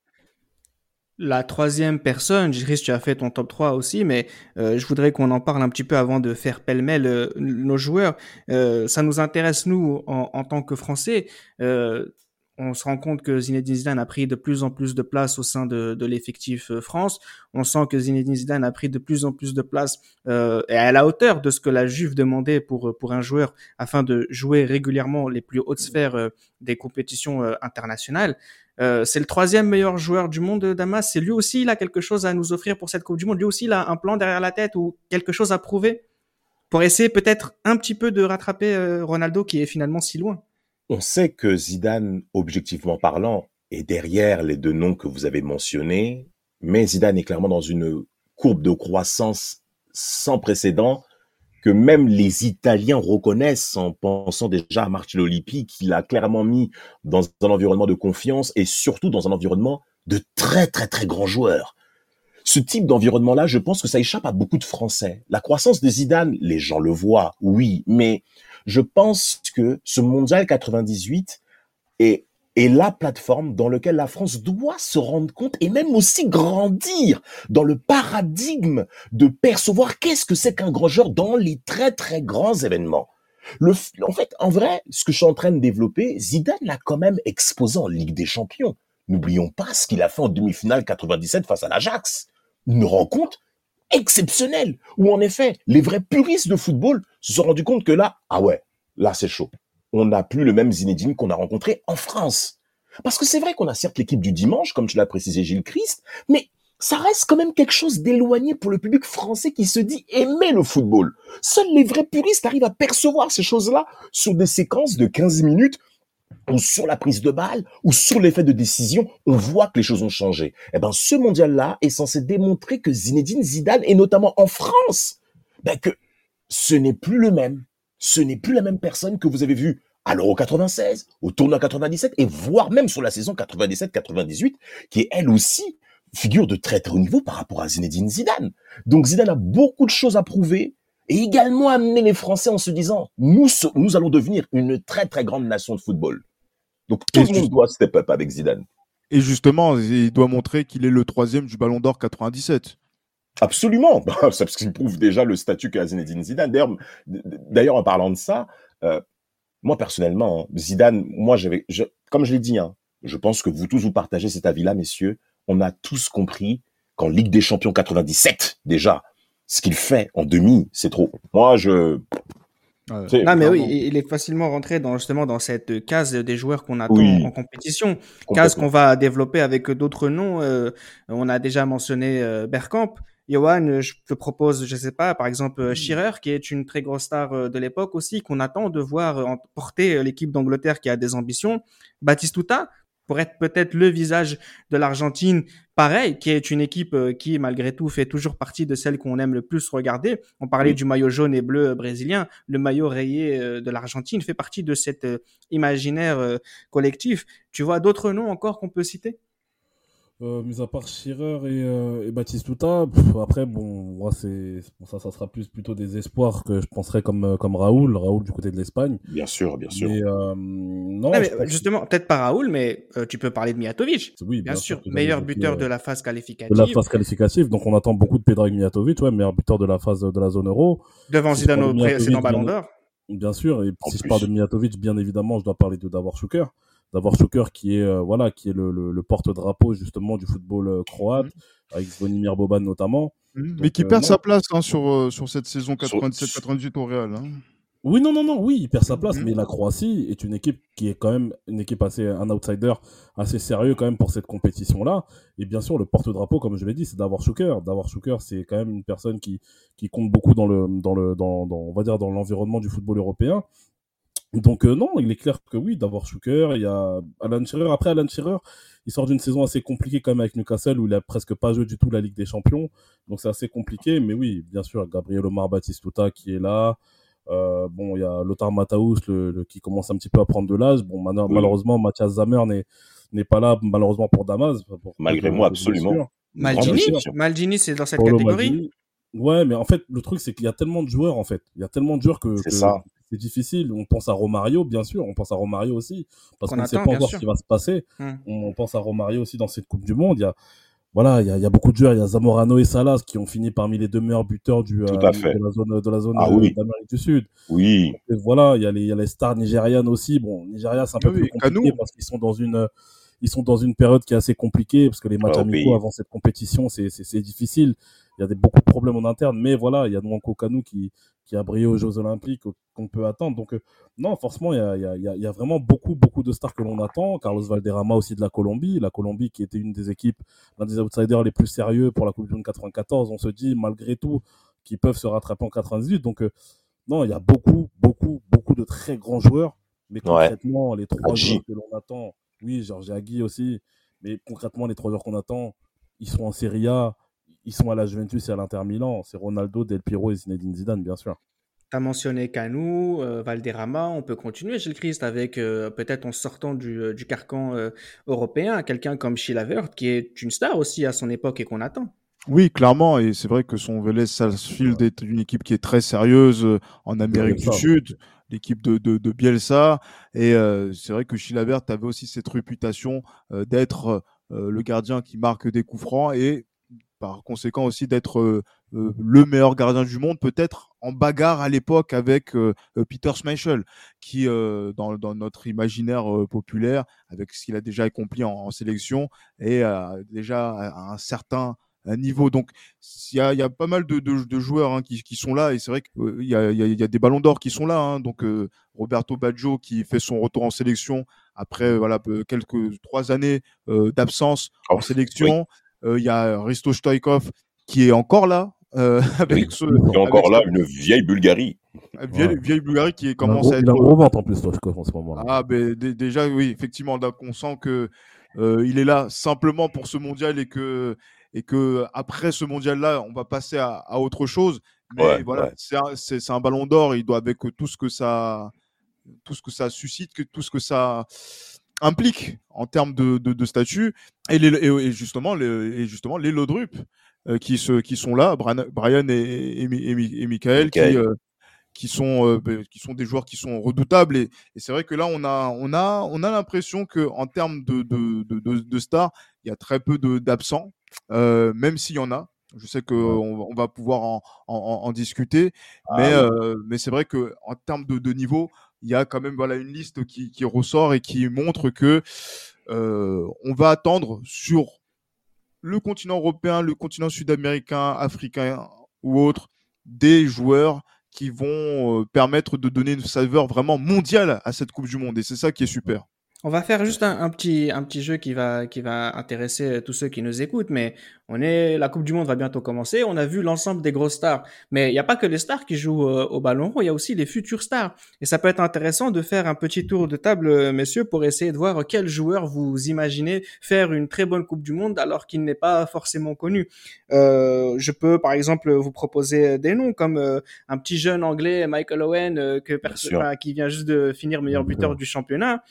La troisième personne, risque tu as fait ton top 3 aussi, mais euh, je voudrais qu'on en parle un petit peu avant de faire pêle-mêle euh, nos joueurs. ça nous intéresse, nous, en, en tant que Français on se rend compte que Zinedine Zidane a pris de plus en plus de place au sein de, l'effectif euh, France. On sent que Zinedine Zidane a pris de plus en plus de place euh, et à la hauteur de ce que la Juve demandait pour pour un joueur afin de jouer régulièrement les plus hautes sphères euh, des compétitions internationales. c'est le troisième meilleur joueur du monde, Damas. C'est lui aussi, il a quelque chose à nous offrir pour cette Coupe du Monde? Lui aussi, il a un plan derrière la tête ou quelque chose à prouver? Pour essayer peut-être un petit peu de rattraper Ronaldo qui est finalement si loin. On sait que Zidane, objectivement parlant, est derrière les deux noms que vous avez mentionnés, mais Zidane est clairement dans une courbe de croissance sans précédent que même les Italiens reconnaissent en pensant déjà à Marcello Lippi, qu'il a clairement mis dans un environnement de confiance et surtout dans un environnement de très très très grands joueurs. Ce type d'environnement-là, je pense que ça échappe à beaucoup de Français. La croissance de Zidane, les gens le voient, oui, mais je pense que ce mondial 98 est, est la plateforme dans laquelle la France doit se rendre compte et même aussi grandir dans le paradigme de percevoir qu'est-ce que c'est qu'un grand joueur dans les très très grands événements. En fait, en vrai, ce que je suis en train de développer, Zidane l'a quand même exposé en Ligue des Champions. N'oublions pas ce qu'il a fait en demi-finale 97 face à l'Ajax. Une rencontre exceptionnelle, où en effet, les vrais puristes de football se sont rendus compte que là, ah ouais, là c'est chaud. On n'a plus le même Zinedine qu'on a rencontré en France. Parce que c'est vrai qu'on a certes l'équipe du dimanche, comme tu l'as précisé Gilles Christ, mais ça reste quand même quelque chose d'éloigné pour le public français qui se dit aimer le football. Seuls les vrais puristes arrivent à percevoir ces choses-là sur des séquences de 15 minutes ou sur la prise de balle ou sur l'effet de décision, on voit que les choses ont changé. Eh ben, ce mondial-là est censé démontrer que Zinedine Zidane, et notamment en France, ben, que ce n'est plus le même. Ce n'est plus la même personne que vous avez vu à l'Euro 96, au tournoi 97, et voire même sur la saison 97-98, qui est elle aussi figure de très très haut niveau par rapport à Zinedine Zidane. Donc Zidane a beaucoup de choses à prouver et également amener les Français en se disant nous nous allons devenir une très très grande nation de football. Donc tout le monde doit step up avec Zidane. Et justement, il doit montrer qu'il est le troisième du Ballon d'Or 97. Absolument, c'est parce qu'il prouve déjà le statut qu'a Zinedine Zidane. D'ailleurs, en parlant de ça, euh, moi personnellement, hein, Zidane, moi j'avais, comme je l'ai dit, hein, je pense que vous tous vous partagez cet avis-là, messieurs on a tous compris qu'en Ligue des Champions 97, déjà, ce qu'il fait en demi, c'est trop. Moi, je... Non, mais oui, il est facilement rentré dans, justement dans cette case des joueurs qu'on attend en compétition. Case qu'on va développer avec d'autres noms. Euh, on a déjà mentionné euh, Bergkamp. Johan, je te propose, je sais pas, par exemple Schirer, qui est une très grosse star euh, de l'époque aussi, qu'on attend de voir porter l'équipe d'Angleterre qui a des ambitions. Batistuta, pour être peut-être le visage de l'Argentine, pareil, qui est une équipe euh, qui, malgré tout, fait toujours partie de celles qu'on aime le plus regarder. On parlait du maillot jaune et bleu brésilien. Le maillot rayé euh, de l'Argentine fait partie de cet euh, imaginaire collectif. Tu vois d'autres noms encore qu'on peut citer? Euh, mis à part Schirer et, euh, et Batistuta, après, bon, moi, c'est, ça, ça sera plus plutôt des espoirs que je penserais comme, euh, comme Raoul, Raoul du côté de l'Espagne. Bien sûr, bien sûr. Euh, non, justement, peut-être pas Raoul, mais tu peux parler de Mijatovic. Oui, bien, sûr. meilleur buteur de la phase qualificative. De la phase qualificative, donc on attend beaucoup de Pedrag Mijatovic, ouais, meilleur buteur de la phase de la zone euro. Devant Zidane au précédent Ballon d'Or. Bien sûr, et si je parle de Mijatovic, bien évidemment, je dois parler de Davor Schuker d'avoir Schuker qui est euh, voilà qui est le, le, porte-drapeau justement du football euh, croate mmh. avec Zvonimir Boban notamment. Mmh. Mais qui euh, perd sa place hein, sur sur cette saison 97-98 au Real. Hein. Oui, non, non, non, oui, il perd sa place, mmh. mais la Croatie est une équipe qui est quand même une équipe assez, un outsider assez sérieux quand même pour cette compétition-là. Et bien sûr, le porte-drapeau, comme je l'ai dit, c'est d'avoir Schuker. D'avoir Schuker, c'est quand même une personne qui, qui compte beaucoup dans le, dans le, dans, dans on va dire, dans l'environnement du football européen. Donc euh, non, il est clair que oui, d'avoir Schuker, il y a Alan Shearer. Après, Alan Shearer, il sort d'une saison assez compliquée quand même avec Newcastle où il a presque pas joué du tout la Ligue des Champions. Donc c'est assez compliqué. Mais oui, bien sûr, Gabriel Omar Batistuta qui est là. Euh, bon, il y a Lothar Matthaus le, qui commence un petit peu à prendre de l'âge. Bon, malheureusement, Mathias Zamer n'est n'est pas là malheureusement pour Damas. Malgré moi, absolument. Maldini, Maldini c'est dans cette catégorie. Ouais, mais en fait, le truc, c'est qu'il y a tellement de joueurs, en fait. Il y a tellement de joueurs que, c'est ça c'est difficile. On pense à Romario, bien sûr. On pense à Romario aussi. Parce qu'on ne sait pas encore ce qui va se passer. Hum. On pense à Romario aussi dans cette Coupe du Monde. Il y a, voilà, il y a, il y a beaucoup de joueurs. Il y a Zamorano et Salas qui ont fini parmi les deux meilleurs buteurs du, euh, de la zone, de la zone ah, euh, d'Amérique du Sud. Oui. Et voilà, il y, a les, il y a les stars nigérianes aussi. Bon, Nigeria, c'est un peu plus compliqué parce qu'ils sont dans une, ils sont dans une période qui est assez compliquée parce que les matchs ah, amicaux avant cette compétition, c'est, c'est, difficile. Il y a des, beaucoup de problèmes en interne, mais voilà, il y a Nwanko Kanu qui, qui a brillé aux Jeux Olympiques qu'on peut attendre. Donc, euh, non, forcément, il y a, y, a, y a, vraiment beaucoup, beaucoup de stars que l'on attend. Carlos Valderrama aussi de la Colombie. La Colombie qui était une des équipes, l'un des outsiders les plus sérieux pour la Coupe du Monde 94. On se dit, malgré tout, qu'ils peuvent se rattraper en 98. Donc, euh, non, il y a beaucoup, beaucoup, beaucoup de très grands joueurs. Mais concrètement, les trois joueurs que l'on attend, oui, Georges Agui aussi, mais concrètement, les trois joueurs qu'on attend, ils sont en Serie A, ils sont à la Juventus et à l'Inter Milan. C'est Ronaldo, Del Piero et Zinedine Zidane, bien sûr. Tu as mentionné Canu, euh, Valderrama, on peut continuer, Gilles Christ, avec euh, peut-être en sortant du, euh, carcan européen, quelqu'un comme Chilavert, qui est une star aussi à son époque et qu'on attend. Oui, clairement, et c'est vrai que son Vélez Sarsfield est une équipe qui est très sérieuse en Amérique du Sud, l'équipe de, de, Bielsa, et c'est vrai que Chilavert avait aussi cette réputation d'être le gardien qui marque des coups francs, et par conséquent aussi d'être euh, euh, le meilleur gardien du monde, peut-être en bagarre à l'époque avec euh, Peter Schmeichel, qui dans, dans, notre imaginaire populaire, avec ce qu'il a déjà accompli en, en sélection, est déjà un certain niveau. Donc, il y a, y a, pas mal de, de, de joueurs hein, qui, qui, sont là, et c'est vrai qu'il y, a, y, a, des ballons d'or qui sont là. Hein. donc, Roberto Baggio qui fait son retour en sélection après voilà quelques trois années d'absence en oh, sélection. Il y a Risto Stoikov qui est encore là. Euh, avec ce, il est encore là, une vieille Bulgarie. Une vieille, vieille Bulgarie qui commence à être. Il a gros en plus, Stoikov, en ce moment. Ah, ben, déjà, oui, effectivement, donc on sent que euh, il est là simplement pour ce mondial et que, et que après ce mondial-là, on va passer à, à autre chose. Mais ouais, voilà, ouais. c'est un, un, ballon d'or. Il doit, avec tout ce que ça, tout ce que ça suscite, que tout ce que ça implique en termes de, de, de statut et, les, et, justement les, et justement les Lodrup euh, qui, se, qui sont là, Brian et, et, et, et Michael, qui, euh, qui, sont, euh, qui sont des joueurs qui sont redoutables. Et, c'est vrai que là, on a, on a, on a l'impression qu'en termes de, de, de, de, stars, il y a très peu d'absents, euh, même s'il y en a. Je sais qu'on on va pouvoir en, en, en discuter, ah, mais, oui. euh, mais c'est vrai qu'en termes de, de niveau, il y a quand même voilà une liste qui, qui ressort et qui montre que on va attendre sur le continent européen, le continent sud-américain, africain ou autre, des joueurs qui vont euh, permettre de donner une saveur vraiment mondiale à cette Coupe du Monde. Et c'est ça qui est super. On va faire juste un, un, petit, un petit jeu qui va, qui va intéresser tous ceux qui nous écoutent, mais on est, la Coupe du Monde va bientôt commencer. On a vu l'ensemble des grosses stars, mais il n'y a pas que les stars qui jouent euh, au ballon rond, il y a aussi les futures stars. Et ça peut être intéressant de faire un petit tour de table, euh, messieurs, pour essayer de voir quel joueur vous imaginez faire une très bonne Coupe du Monde alors qu'il n'est pas forcément connu. Euh, je peux, par exemple, vous proposer des noms comme euh, un petit jeune anglais, Michael Owen, euh, que enfin, qui vient juste de finir meilleur buteur du championnat.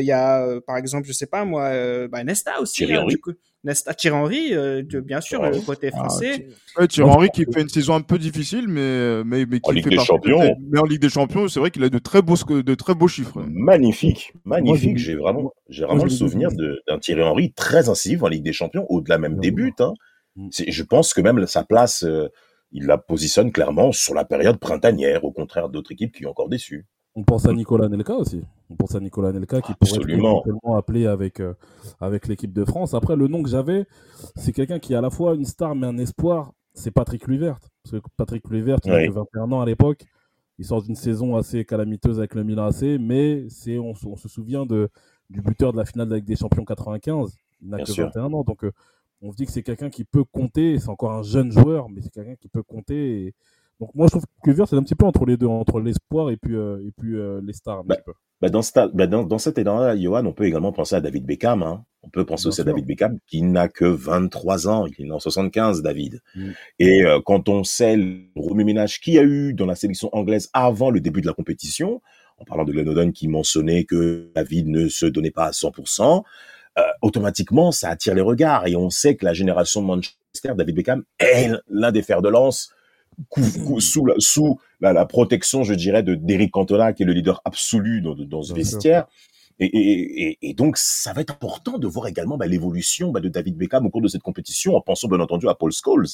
Il y a, par exemple, je sais pas moi, bah, Nesta aussi. Hein, du coup. Nesta Thierry Henry, euh, bien sûr, le côté français. Ah, ouais, Thierry Henry qui fait une saison un peu difficile, mais, mais, mais qui en Ligue fait des Champions. De, mais en Ligue des Champions, c'est vrai qu'il a de très beaux, de très beaux chiffres. Magnifique, magnifique. J'ai vraiment, j'ai vraiment le souvenir d'un Thierry Henry très incisif en Ligue des Champions, au-delà même des buts. Hein. Je pense que même sa place, euh, il la positionne clairement sur la période printanière, au contraire d'autres équipes qui ont encore déçu. On pense à Nicolas Nelka aussi. On pense à Nicolas Nelka qui pourrait Absolument. être éventuellement appelé avec, euh, avec l'équipe de France. Après, le nom que j'avais, c'est quelqu'un qui est à la fois une star mais un espoir. C'est Patrick Kluivert. Parce que Patrick Kluivert, il oui. a 21 ans à l'époque. Il sort d'une saison assez calamiteuse avec le Milan AC, mais c'est, on, on, se souvient de, du buteur de la finale avec des champions 95. Il n'a que sûr. 21 ans. Donc, euh, on se dit que c'est quelqu'un qui peut compter. C'est encore un jeune joueur, mais c'est quelqu'un qui peut compter. Et, donc moi je trouve que Kluivert c'est un petit peu entre les deux, entre l'espoir et puis euh, et puis euh, les stars. Bah, bah dans, bah dans, dans, cet élan-là, Johan, on peut également penser à David Beckham. Hein. On peut penser Bien aussi sûr. à David Beckham qui n'a que 23 ans, il est en 75, David. Mm. Et euh, quand on sait le remue-ménage qu'il y a eu dans la sélection anglaise avant le début de la compétition, en parlant de Glenn O'Donnell qui mentionnait que David ne se donnait pas à 100%, euh, automatiquement ça attire les regards et on sait que la génération de Manchester, David Beckham est l'un des fers de lance sous, la, sous la, la, protection, je dirais, de d'Eric Cantona, qui est le leader absolu dans, dans ce vestiaire. Et, et, et, donc, ça va être important de voir également bah, l'évolution bah, de David Beckham au cours de cette compétition, en pensant bien entendu à Paul Scholes,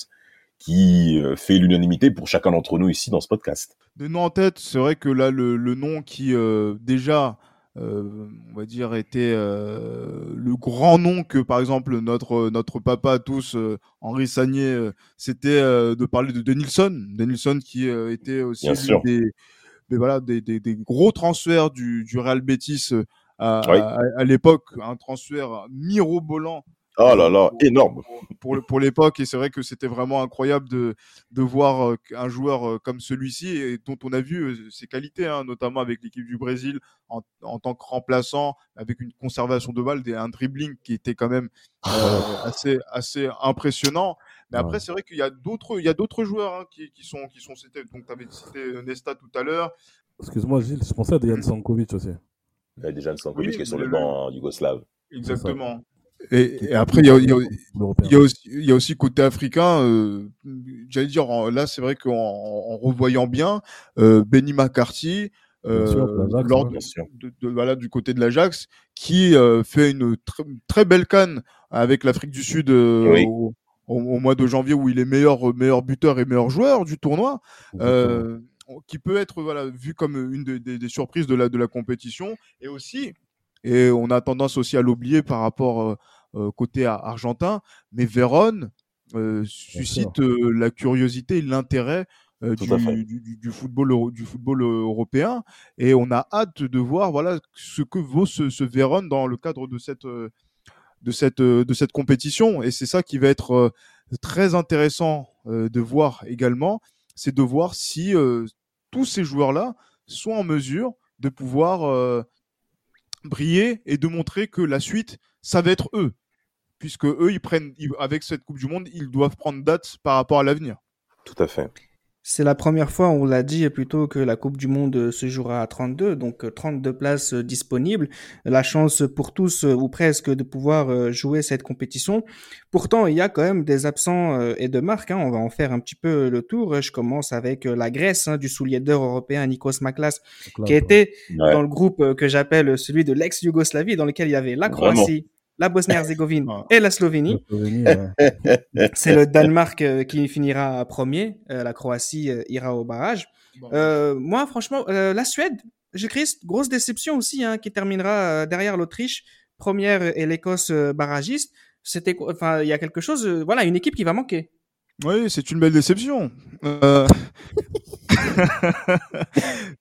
qui euh, fait l'unanimité pour chacun d'entre nous ici dans ce podcast. De nom en tête, c'est vrai que là, le, le nom qui euh, déjà euh, on va dire, était euh, le grand nom que, par exemple, notre, notre papa à tous, euh, Henri Sagné, euh, c'était euh, de parler de Denilson. Denilson qui euh, était aussi des, des, voilà, des, des, des, gros transferts du, du Real Betis à, oui. à, à l'époque, un transfert mirobolant Oh là là, énorme. Pour, pour, pour l'époque, et c'est vrai que c'était vraiment incroyable de, de voir un joueur comme celui-ci, et dont on a vu ses qualités, hein, notamment avec l'équipe du Brésil en, en, tant que remplaçant, avec une conservation de balle, un dribbling qui était quand même euh, assez, assez impressionnant. Mais après, c'est vrai qu'il y a d'autres, il y a d'autres joueurs hein, qui, qui, sont, qui sont cités. Donc, tu avais cité Nesta tout à l'heure. Excuse-moi, Gilles, je pensais à Dejan Sankovic aussi. Il y a Dejan Sankovic oui, qui est sur le banc en yougoslave. Exactement. Et, et, après, il y a, y, a, y, a aussi, y a aussi côté africain, euh, j'allais dire, là, c'est vrai qu'en en revoyant bien, euh, Benny McCarthy, euh, sûr, lors de, de, de, voilà, du côté de l'Ajax, qui euh, fait une tr très belle canne avec l'Afrique du Sud euh, oui. au, au, mois de janvier où il est meilleur, meilleur buteur et meilleur joueur du tournoi, euh, qui peut être voilà, vu comme une des surprises de la, de la compétition. Et aussi, et on a tendance aussi à l'oublier par rapport côté argentin, mais Vérone suscite la curiosité et l'intérêt du, football, du football européen. Et on a hâte de voir voilà, ce que vaut ce, ce Vérone dans le cadre de cette, de cette, de cette compétition. Et c'est ça qui va être très intéressant de voir également, c'est de voir si tous ces joueurs-là sont en mesure de pouvoir briller et de montrer que la suite, ça va être eux. Puisque eux, ils prennent, avec cette Coupe du Monde, ils doivent prendre date par rapport à l'avenir. Tout à fait. C'est la première fois, on l'a dit plutôt, que la Coupe du Monde euh, se jouera à 32, donc 32 euh, places euh, disponibles. La chance pour tous, ou presque, de pouvoir jouer cette compétition. Pourtant, il y a quand même des absents et de marques. Hein. On va en faire un petit peu le tour. Je commence avec la Grèce, hein, du soulier d'or européen Nikos Maklas, qui était dans le groupe que j'appelle celui de l'ex-Yougoslavie, dans lequel il y avait la Croatie, la Bosnie-Herzégovine et la Slovénie. C'est le Danemark euh, qui finira premier. Euh, la Croatie euh, ira au barrage. moi, franchement, la Suède, j'écris grosse déception aussi, hein, qui terminera derrière l'Autriche, première et l'Écosse barragiste. C'était, enfin, il y a quelque chose, voilà, une équipe qui va manquer. Oui, c'est une belle déception.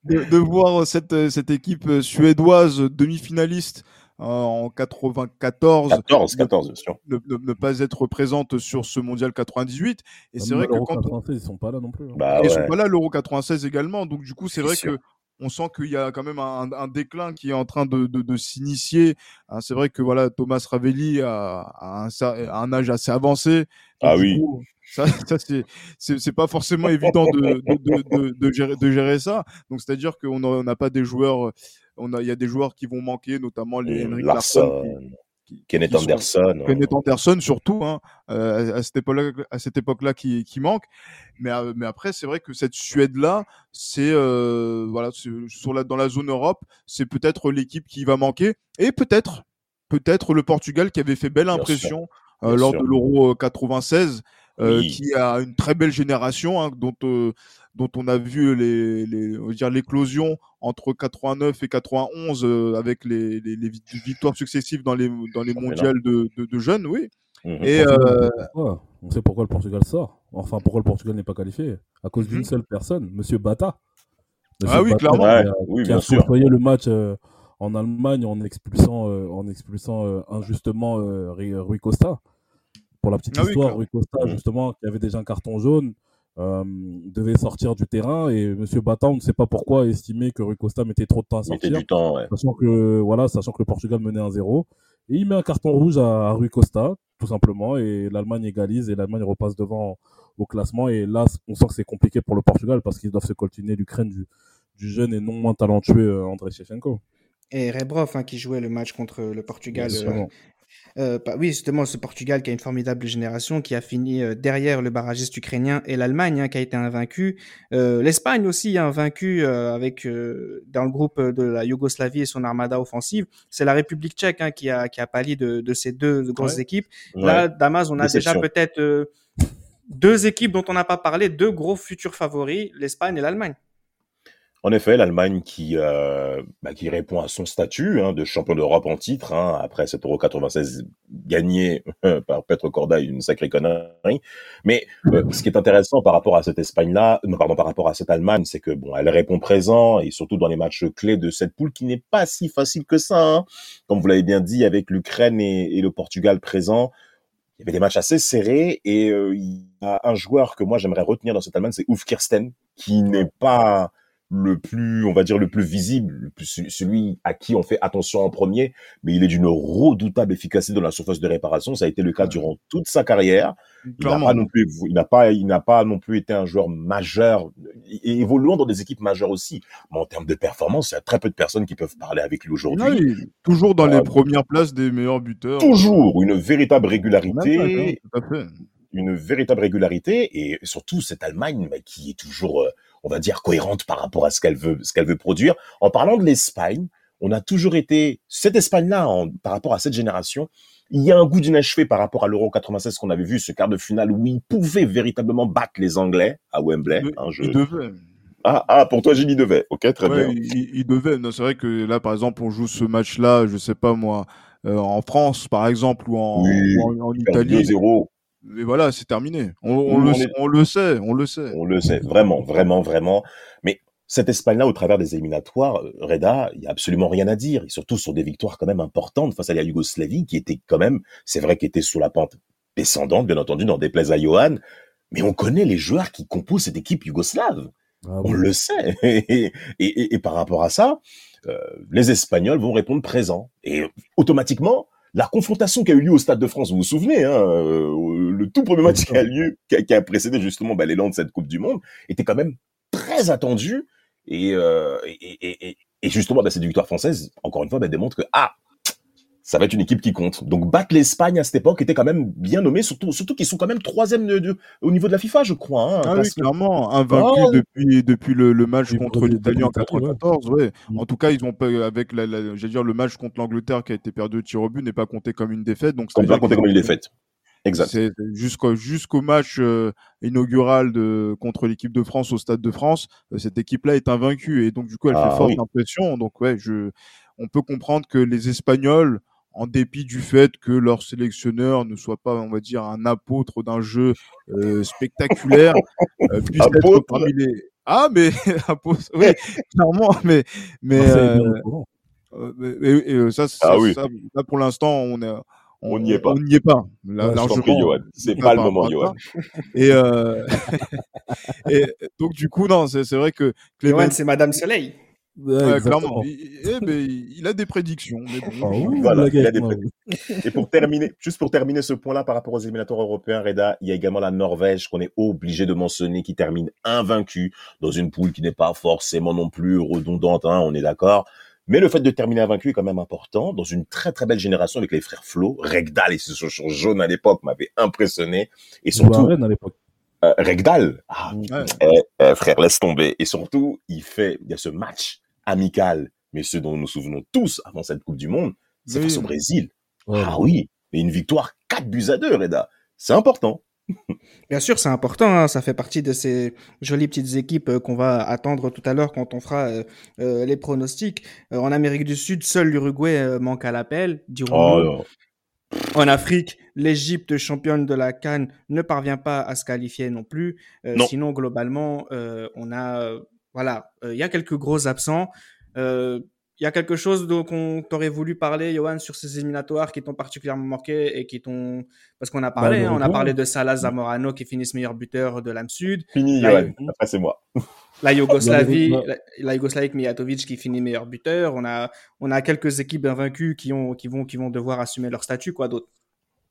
de, voir cette, cette équipe suédoise demi-finaliste en 94. 14, 14, bien sûr. Ne, pas être présente sur ce mondial 98. Et c'est vrai que quand. 96, ils sont pas là non plus. Hein. Bah, ils sont pas là, l'Euro 96 également. Donc, du coup, c'est vrai que on sent qu'il y a quand même un, déclin qui est en train de, de, s'initier. Hein, c'est vrai que voilà, Thomas Ravelli a, un, un, âge assez avancé. Ah oui. ça, ça c'est pas forcément évident de, de, de, gérer, de gérer ça. Donc, c'est-à-dire qu'on n'a pas des joueurs il y a des joueurs qui vont manquer, notamment les Henrik Larsson, Kenneth Anderson. Kenneth Anderson surtout, hein, euh, à cette époque-là, à cette époque-là qui, qui manque. Mais, euh, mais après, c'est vrai que cette Suède-là, c'est euh, voilà, sur la, dans la zone Europe, c'est peut-être l'équipe qui va manquer, et peut-être, peut-être le Portugal qui avait fait belle impression lors de l'Euro 96. Qui a une très belle génération, hein, dont dont on a vu les, les dire l'éclosion entre 89 et 91 euh, avec les, les, les, victoires successives dans les dans les mondiales de, de, jeunes, oui. Mmh. Et euh... on sait pourquoi le Portugal sort. Enfin, pourquoi le Portugal n'est pas qualifié À cause d'une mmh. seule personne, Monsieur Bata. ah oui, clairement. Qui a, oui, qui a le match euh, en Allemagne en expulsant, euh, en expulsant injustement Rui Costa. Pour la petite ah histoire, Rui Costa, mmh. justement, qui avait déjà un carton jaune, euh, devait sortir du terrain et Monsieur Bata, on ne sait pas pourquoi, estimait que Rui Costa mettait trop de temps à sortir. Du temps, sachant que voilà, sachant que le Portugal menait 1-0 et il met un carton rouge à, Rui Costa, tout simplement, et l'Allemagne égalise et l'Allemagne repasse devant au classement. Et là, on sent que c'est compliqué pour le Portugal parce qu'ils doivent se coltiner l'Ukraine du, du, jeune et non moins talentueux euh, André Shevchenko. Et Rebrov, hein, qui jouait le match contre le Portugal euh, oui, justement, ce Portugal qui a une formidable génération, qui a fini euh, derrière le barragiste ukrainien et l'Allemagne, hein, qui a été invaincu. Euh, L'Espagne aussi, a vaincu avec dans le groupe de la Yougoslavie et son armada offensive. C'est la République tchèque hein, qui, a, qui a pâli de, de ces deux grosses équipes. Là, Damas, on a déjà peut-être deux équipes dont on n'a pas parlé, deux gros futurs favoris, l'Espagne et l'Allemagne. En effet, l'Allemagne qui, euh, bah, qui répond à son statut hein, de champion d'Europe en titre, hein, après cet Euro 96 gagné par Petro Corda, une sacrée connerie. Mais euh, ce qui est intéressant par rapport à cette Espagne-là, pardon, par rapport à cette Allemagne, c'est que bon, elle répond présent et surtout dans les matchs clés de cette poule qui n'est pas si facile que ça. Hein. Comme vous l'avez bien dit, avec l'Ukraine et, le Portugal présent, il y avait des matchs assez serrés et euh, il y a un joueur que moi j'aimerais retenir dans cette Allemagne, c'est Ulf Kirsten, qui n'est pas le plus, on va dire, le plus visible, le plus, celui à qui on fait attention en premier, mais il est d'une redoutable efficacité dans la surface de réparation. Ça a été le cas durant toute sa carrière. Il n'a pas non plus, il n'a pas, il n'a pas non plus été un joueur majeur, et évoluant dans des équipes majeures aussi. Mais en termes de performance, il y a très peu de personnes qui peuvent parler avec lui aujourd'hui. toujours dans les euh, premières places des meilleurs buteurs. Toujours une véritable régularité. Une véritable régularité et surtout cette Allemagne qui est toujours euh, on va dire, cohérente par rapport à ce qu'elle veut, ce qu'elle veut produire. En parlant de l'Espagne, on a toujours été, cette Espagne-là, par rapport à cette génération, il y a un goût d'inachevé par rapport à l'Euro 96 qu'on avait vu, ce quart de finale où ils pouvaient véritablement battre les Anglais à Wembley. Hein, je- il devait. ah, ah, pour toi, Gilles, il devait. Ok, très Ouais, bien. il, il devait. C'est vrai que là, par exemple, on joue ce match-là, je sais pas moi, euh, en France, par exemple, ou en, Oui, ou en, Italie. 2-0, Et voilà, c'est terminé. On, le, sait- est- on le sait, on le sait. on le sait, vraiment, vraiment, vraiment. Mais cette Espagne-là, au travers des éliminatoires, euh, Reda, il y a absolument rien à dire. Et surtout sur des victoires quand même importantes face à la Yougoslavie, qui était quand même, c'est vrai, qui était sous la pente descendante, bien entendu, dans des plaies à Johan. Mais on connaît les joueurs qui composent cette équipe yougoslave. Ah On oui. le sait. Et, et- et par rapport à ça, euh, les Espagnols vont répondre présent. Et automatiquement, la confrontation qui a eu lieu au Stade de France, vous vous souvenez, hein, euh, le tout premier match qui a précédé justement bah, l'élan de cette Coupe du Monde, était quand même très attendu. Et, euh, justement, bah, cette victoire française, encore une fois, bah, démontre que ah, ça va être une équipe qui compte. Donc battre l'Espagne à cette époque était quand même bien nommé, surtout, surtout qu'ils sont quand même troisième de- de- au niveau de la FIFA, je crois. Hein, Ah oui, parce que- clairement, invaincu Oh. depuis, depuis le, le match contre l'Italie en l'Italie, ouais. 94. Ouais. Mm. En tout cas, ils ont pas, avec la, dire, le match contre l'Angleterre qui a été perdu au tir au but n'est pas compté comme une défaite. Donc, c'est-à-dire pas qu'ils comme est fait. Exact. Jusqu'au jusqu'au match euh, inaugural de contre l'équipe de France au Stade de France, euh, cette équipe-là est invaincue et donc du coup elle Ah fait forte oui. impression. Donc ouais, je on peut comprendre que les Espagnols, en dépit du fait que leur sélectionneur ne soit pas, on va dire, un apôtre d'un jeu euh, spectaculaire, euh, puisse être Apôtre parmi les ah mais apôtre, oui clairement mais mais euh, euh, mais- et- et, ça, ça, Ah oui. ça, là, pour l'instant on est On n'y est pas. on n'y est pas Là, Ouais, Johan. C'est pas pas le moment, Johan. Et, euh, et donc du coup non, c'est c'est vrai que Clément, Johan, c'est Madame Soleil. Ouais, ouais, exactement. clairement, il, eh il a des prédictions. Mais bon, Ah oui, Voilà, la il a guerre, des moi, trucs. Et pour terminer, juste pour terminer ce point-là par rapport aux éliminatoires européens, Reda, il y a également la Norvège qu'on est obligé de mentionner qui termine invaincue dans une poule qui n'est pas forcément non plus redondante, hein, on est d'accord. Mais le fait de terminer invaincu est quand même important dans une très très belle génération avec les frères Flo, Regdal et ce chaussures jaunes à l'époque m'avait impressionné et surtout à l'époque. euh, Regdal. Ah, Ouais. eh, eh, frère, laisse tomber. Et surtout, il fait, il y a ce match amical, mais ce dont nous nous souvenons tous avant cette Coupe du Monde, c'est Oui. face au Brésil. Ouais, Ah oui, et une victoire 4 buts à 2, Reda. C'est important. Bien sûr, c'est important. hein, Ça fait partie de ces jolies petites équipes euh, qu'on va attendre tout à l'heure quand on fera euh, euh, les pronostics. En Amérique du Sud, seul l'Uruguay manque à l'appel. dirons-nous. non. En Afrique, l'Égypte, championne de la Cannes, ne parvient pas à se qualifier non plus. Non. sinon, globalement, on a, voilà, euh, il y a quelques gros absents. Euh, Il y a quelque chose dont on t'aurait voulu parler, Johan, sur ces éliminatoires qui t'ont particulièrement marqué et qui t'ont, parce qu'on a parlé, le hein, on a parlé de Salah Zamorano qui finissent meilleur buteur de l'âme sud, Fini, Johan. Après, c'est moi. la Yougoslavie, la, la Yougoslavie Mijatovic qui finit meilleur buteur. On a, on a quelques équipes invaincues qui ont, qui vont, qui vont devoir assumer leur statut, quoi d'autre?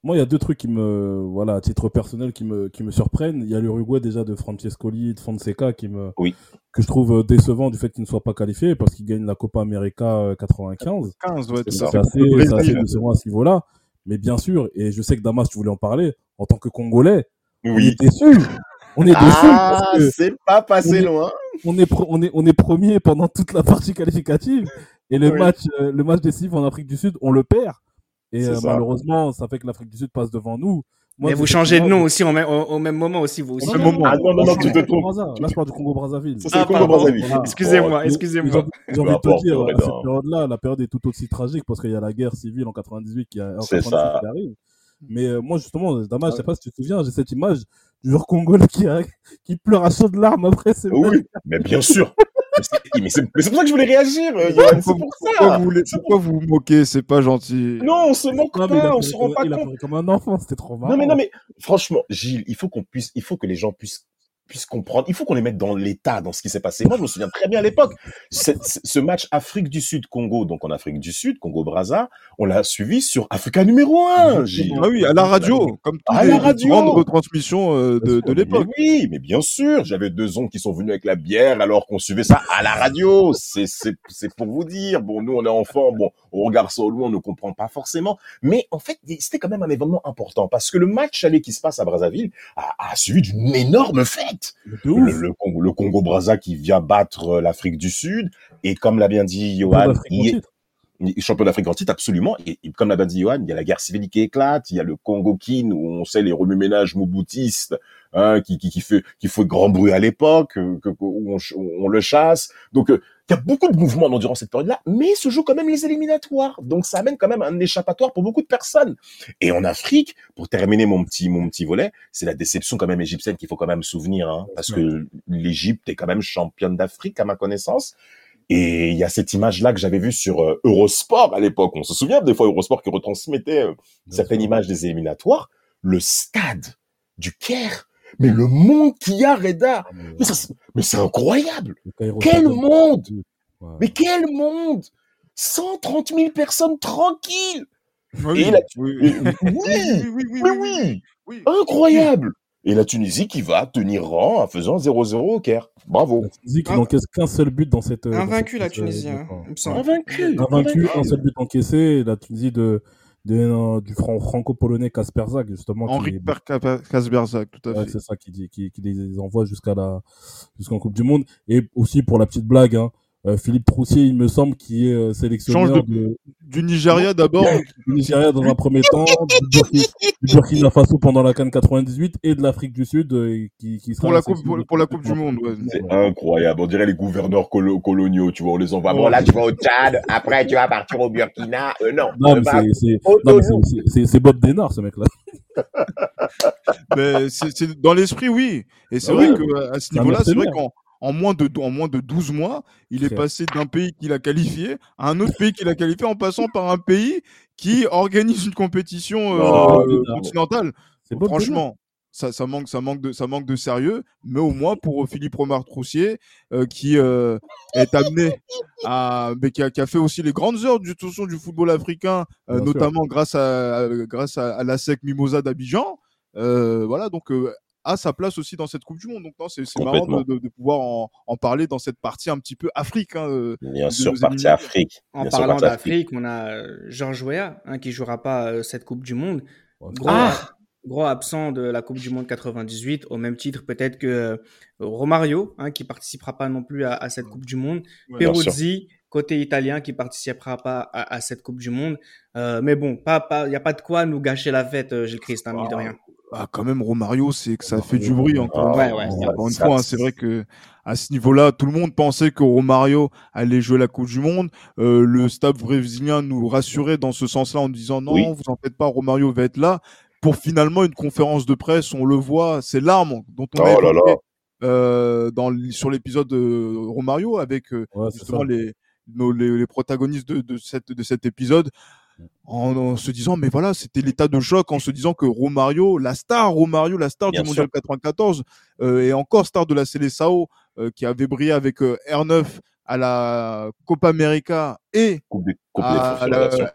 Moi, il y a deux trucs qui me, voilà, à titre personnel, qui me, qui me surprennent. Il y a l'Uruguay déjà de Francescoli, de Fonseca, qui me, Oui. que je trouve euh, décevant du fait qu'il ne soit pas qualifié parce qu'il gagne la Copa América euh, 95. 15, ouais, C'est assez, assez décevant à ce niveau-là. Mais bien sûr, et je sais que Damas, tu voulais en parler, en tant que Congolais, on Oui. est. On est Ah, parce que c'est pas passé on est- loin. on est, on est, on est premier pendant toute la partie qualificative et le Oui. match, euh, le match décisif en Afrique du Sud, on le perd. Et euh, malheureusement, ça fait que l'Afrique du Sud passe devant nous. Moi, Mais vous changez de nom aussi au même, au, même moment aussi, vous aussi. Au même moment. Ah non, non, non, tu te trompes. Là, je parle du Congo-Brazzaville. Ça, c'est Ah, le Congo pardon. Brazzaville. Voilà. Excusez-moi, Oh, excusez-moi. J'ai envie- j'ai Peu envie de te dire, à cette période-là, la période est tout aussi tragique parce qu'il y a la guerre civile en 98 qui, a, en C'est 98 ça. qui arrive. Mais euh, moi, justement, Damas, je sais pas si tu te souviens, j'ai cette image du joueur congolais qui, a- qui pleure à chaudes larmes après. Oui, mais bien sûr. Mais c'est pour ça que je voulais réagir, euh. C'est pour Pourquoi ça. vous, voulez- pourquoi vous vous moquez C'est pas gentil. Non, on se moque Non, pas, on se rend comme- pas il a pleuré comme un enfant, c'était trop marrant. Non mais non mais franchement, Gilles, il faut qu'on puisse, il faut que les gens puissent puissent comprendre, il faut qu'on les mette dans l'état dans ce qui s'est passé. Moi, je me souviens très bien à l'époque, ce match Afrique du Sud Congo, donc en Afrique du Sud, Congo Brazza, on l'a suivi sur Africa numéro 1, Gilles. Ah oui, à la radio, comme À toutes la les radio. grandes retransmissions euh, de, l'époque. Oui, mais bien sûr, j'avais deux oncles qui sont venus avec la bière alors qu'on suivait ça à la radio. C'est pour vous dire. Bon, nous on est enfants, bon, on regarde ça au loin, on ne comprend pas forcément. Mais en fait, c'était quand même un événement important parce que le match aller qui se passe à Brazzaville a, a suivi d'une énorme fête. Le, le Congo, le Congo Brazza qui vient battre euh, l'Afrique du Sud et comme l'a bien dit Johan, champion d'Afrique en titre, absolument. Et, comme l'a dit Johan, il y a la guerre civile qui éclate, il y a le Congo Kin où on sait les remue-ménages mouboutistes hein, qui, qui, qui fait qui fait grand bruit à l'époque, euh, où on, le chasse. Donc euh, il y a beaucoup de mouvements durant cette période-là, mais se jouent quand même les éliminatoires. Donc ça amène quand même un échappatoire pour beaucoup de personnes. Et en Afrique, pour terminer mon petit mon petit volet, c'est la déception quand même égyptienne qu'il faut quand même souvenir, hein, parce que l'Égypte est quand même championne d'Afrique à ma connaissance. Et il y a cette image-là que j'avais vue sur euh, Eurosport à l'époque. On se souvient des fois Eurosport qui retransmettait euh, certaines images des éliminatoires. Le stade du Caire. Mais le monde qu'il y a, Reda. Ah, mais, c'est incroyable. Quel monde. Mais quel monde. 130 000 personnes tranquilles. Oui, Et oui, oui, oui, oui, incroyable. Et la Tunisie qui va tenir rang en faisant 0-0 au Caire. Bravo. La Tunisie qui n'encaisse qu'un seul but dans cette. Invaincu la Tunisie. Hein, Invaincu. Invaincu, un seul but encaissé. La Tunisie de, de du franco-polonais Kasperzak, justement. Henri Kasperzak, tout à fait. c'est ça qui, qui, qui, les envoie jusqu'à la jusqu'en Coupe du Monde. Et aussi pour la petite blague, hein, euh, Philippe Troussier, il me semble, qui est euh, sélectionneur du Nigeria d'abord. Du Nigeria dans un premier temps, du, Burkina, Faso pendant la Cannes 98 et de l'Afrique du Sud euh, qui, qui pour, la coupe, pour, la Coupe du Monde. C'est incroyable. On dirait les gouverneurs coloniaux, tu vois, on les envoie. Bon, là, tu vas au Tchad, après, tu vas partir au Burkina. non. Non, mais c'est Bob Denard, ce mec-là. mais c'est dans l'esprit, oui. Et c'est ah vrai qu'à ce niveau-là, c'est vrai qu'on en moins de, en moins de 12 mois, il est passé d'un pays qu'il a qualifié à un autre pays qu'il a qualifié en passant par un pays qui organise une compétition oh, euh, continentale. Franchement, ça, ça, manque, ça, manque de, ça manque de sérieux, mais au moins pour Philippe Romard Troussier, euh, qui euh, est amené à. Mais qui a, qui a, fait aussi les grandes heures du, du football africain, notamment grâce à, grâce à, à la SEC Mimosa d'Abidjan. voilà, donc a sa place aussi dans cette Coupe du Monde. Donc c'est marrant de, pouvoir en, parler dans cette partie un petit peu Afrique. Hein, euh, Bien sûr, partie Afrique. En parlant d'Afrique, on a euh, Georges Weah hein, qui jouera pas euh, cette Coupe du Monde. Ah gros, absent de la Coupe du Monde 98, au même titre peut-être que Romario, hein, qui participera pas non plus à, cette Coupe du Monde. Peruzzi, côté italien, qui participera pas à, cette Coupe du Monde. mais bon, il pas, n'y a pas de quoi nous gâcher la fête, Gilles Christ, hein, de rien. Ah, quand même, Romario, c'est que ça fait du bruit encore, une fois. Hein, c'est vrai que à ce niveau-là, tout le monde pensait que Romario allait jouer la Coupe du Monde. Euh, le staff brésilien nous rassurait dans ce sens-là en disant non, vous en faites pas, Romario va être là. Pour finalement une conférence de presse, on le voit, c'est l'arme dont on a oh euh, dans, sur l'épisode de Romario avec euh, justement les, les, protagonistes de, de, cette, de cet épisode en, se disant mais voilà c'était l'état de choc en se disant que Romario la star Romario la star du mondial 94 euh, et encore star de la Seleção euh, qui avait brillé avec euh, R9 à la Copa América et à, la,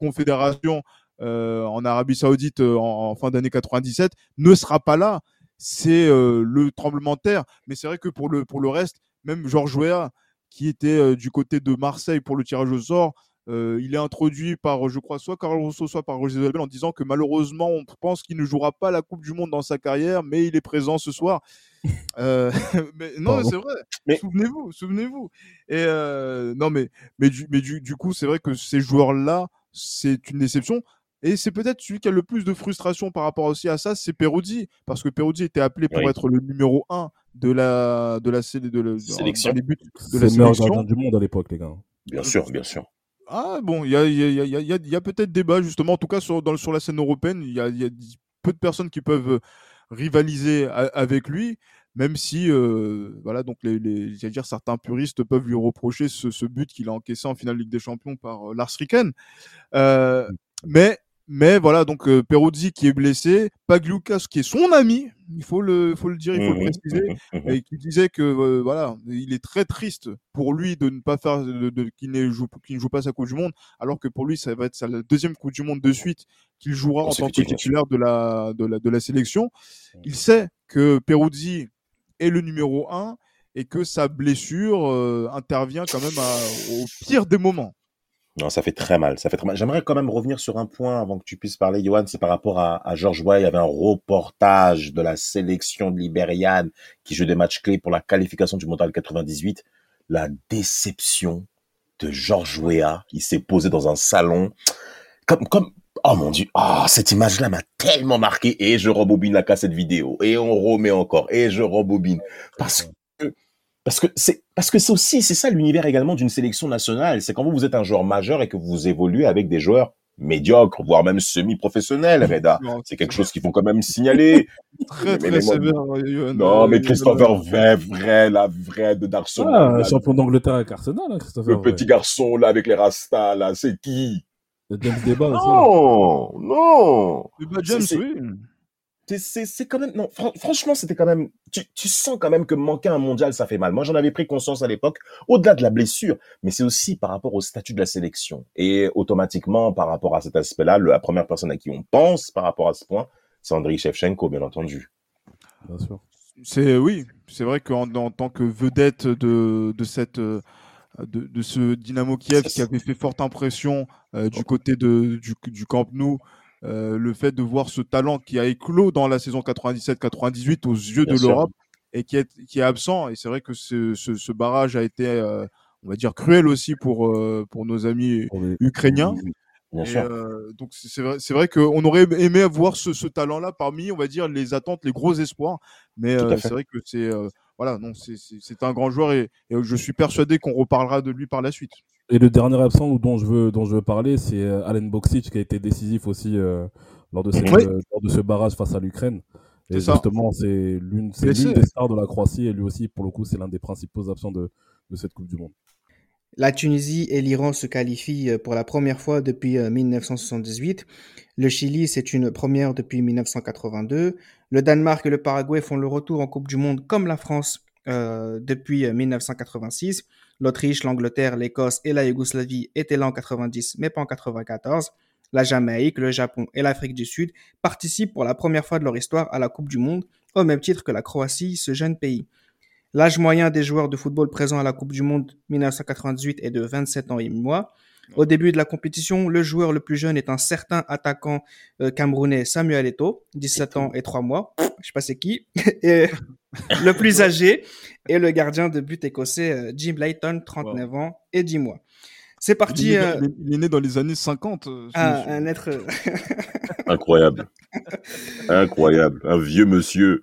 Confédération en Arabie Saoudite en, fin d'année 97 ne sera pas là. C'est le tremblement de terre. Mais c'est vrai que pour le pour le reste même Georges Weah qui était du côté de Marseille pour le tirage au sort euh, il est introduit par, je crois, soit Carlos Rosso, soit par Roger Isabelle en disant que malheureusement, on pense qu'il ne jouera pas la Coupe du Monde dans sa carrière, mais il est présent ce soir. Euh, mais, non, c'est vrai. Mais... Souvenez-vous, souvenez-vous. Et euh, non, mais, mais, du, mais du, du coup, c'est vrai que ces joueurs-là, c'est une déception. Et c'est peut-être celui qui a le plus de frustration par rapport aussi à ça, c'est Peruzzi. Parce que Peruzzi était appelé pour être le numéro 1 de la, de la, de, de, sélection. de la sélection. du monde à l'époque, les gars. Bien sûr, bien sûr. Ah bon, il y a, peut-être débat justement, en tout cas sur, dans, sur la scène européenne, il y a, peu de personnes qui peuvent euh, rivaliser avec lui, même si euh, voilà donc les, les dire certains puristes peuvent lui reprocher ce, ce but qu'il a encaissé en finale Ligue des Champions par euh, Lars Ricken. Euh, mmh. mais mais voilà, donc euh, Peruzzi qui est blessé, Pagliucas qui est son ami, il faut le, faut le dire, il faut le mmh préciser, mmh mmh et qui disait que euh, voilà, il est très triste pour lui de ne pas faire, de, de qu'il ne joue, ne joue pas sa Coupe du Monde, alors que pour lui ça va être sa deuxième Coupe du Monde de suite qu'il jouera en tant que titulaire de la, de la, de la sélection. Il sait que Peruzzi est le numéro un et que sa blessure euh, intervient quand même au pire des moments. Non, ça fait très mal. Ça fait très mal. J'aimerais quand même revenir sur un point avant que tu puisses parler, Johan. C'est par rapport à, à George Way. Il y avait un reportage de la sélection de libériane qui joue des matchs clés pour la qualification du Mondial 98. La déception de Georges Weah. Il s'est posé dans un salon. Comme, comme, oh mon dieu, oh, cette image-là m'a tellement marqué. Et je rebobine la cassette vidéo. Et on remet encore. Et je rebobine. Parce que, parce que c'est, parce que c'est aussi, c'est ça l'univers également d'une sélection nationale. C'est quand vous, vous êtes un joueur majeur et que vous évoluez avec des joueurs médiocres, voire même semi-professionnels, Reda. C'est quelque chose qu'il faut quand même signaler. Très, Mais- très sévère. euh, Non, euh, mais euh, Christopher vrai, vrai, la vraie de d'Arsenal. Ah, là, champion d'Angleterre avec Arsenal, hein, Christopher. le petit garçon, là, avec les rastas, là, c'est qui? Le James Deba aussi. Non, non. Bah, James, C'est- oui. C'est- quand même, non, fran- franchement, c'était quand même, tu, tu sens quand même que manquer un mondial, ça fait mal. Moi, j'en avais pris conscience à l'époque, au-delà de la blessure, mais c'est aussi par rapport au statut de la sélection. Et automatiquement, par rapport à cet aspect-là, la première personne à qui on pense par rapport à ce point, c'est Andriy Shevchenko, bien entendu. Bien sûr. C'est oui, c'est vrai qu'en en tant que vedette de, de cette euh, de, de ce Dynamo Kiev qui avait fait forte impression euh, du côté de, du, du Camp Nou, euh, le fait de voir ce talent qui a éclos dans la saison 97-98 aux yeux Bien de l'Europe et qui est, qui est absent. Et c'est vrai que ce, ce, ce barrage a été, euh, on va dire, cruel aussi pour, euh, pour nos amis ukrainiens. Bien Et, sûr. donc c'est vrai, vrai qu'on aurait aimé avoir ce, ce talent-là parmi, on va dire, les attentes, les gros espoirs. Mais c'est vrai que c'est voilà, non, c'est- un grand joueur et, et je suis persuadé qu'on reparlera de lui par la suite. Et le dernier absent dont je veux, dont je veux parler, c'est euh, Allen Boksic qui a été décisif aussi euh, lors, de cette, Oui. euh, lors de ce barrage face à l'Ukraine. Et justement, c'est l'une des stars de la Croatie et lui aussi, pour le coup, c'est l'un des principaux absents de, de cette Coupe du Monde. La Tunisie et l'Iran se qualifient pour la première fois depuis euh, 1978. Le Chili, c'est une première depuis 1982. Le Danemark et le Paraguay font le retour en Coupe du Monde comme la France euh, depuis euh, 1986. L'Autriche, l'Angleterre, l'Écosse et la Yougoslavie étaient là en 90, mais pas en 94. La Jamaïque, le Japon et l'Afrique du Sud participent pour la première fois de leur histoire à la Coupe du Monde, au même titre que la Croatie, ce jeune pays. L'âge moyen des joueurs de football présents à la Coupe du Monde 1998 est de 27 ans et 8 mois. Au début de la compétition, le joueur le plus jeune est un certain attaquant euh, camerounais Samuel Eto'o, 17 ans et 3 mois. Je sais pas c'est qui. Et le plus âgé est le gardien de but écossais euh, Jim Layton, 39 ans et 10 mois. C'est Il parti. est, né euh, il est- né dans les années 50. euh, un, être Incroyable. Incroyable. Un vieux monsieur.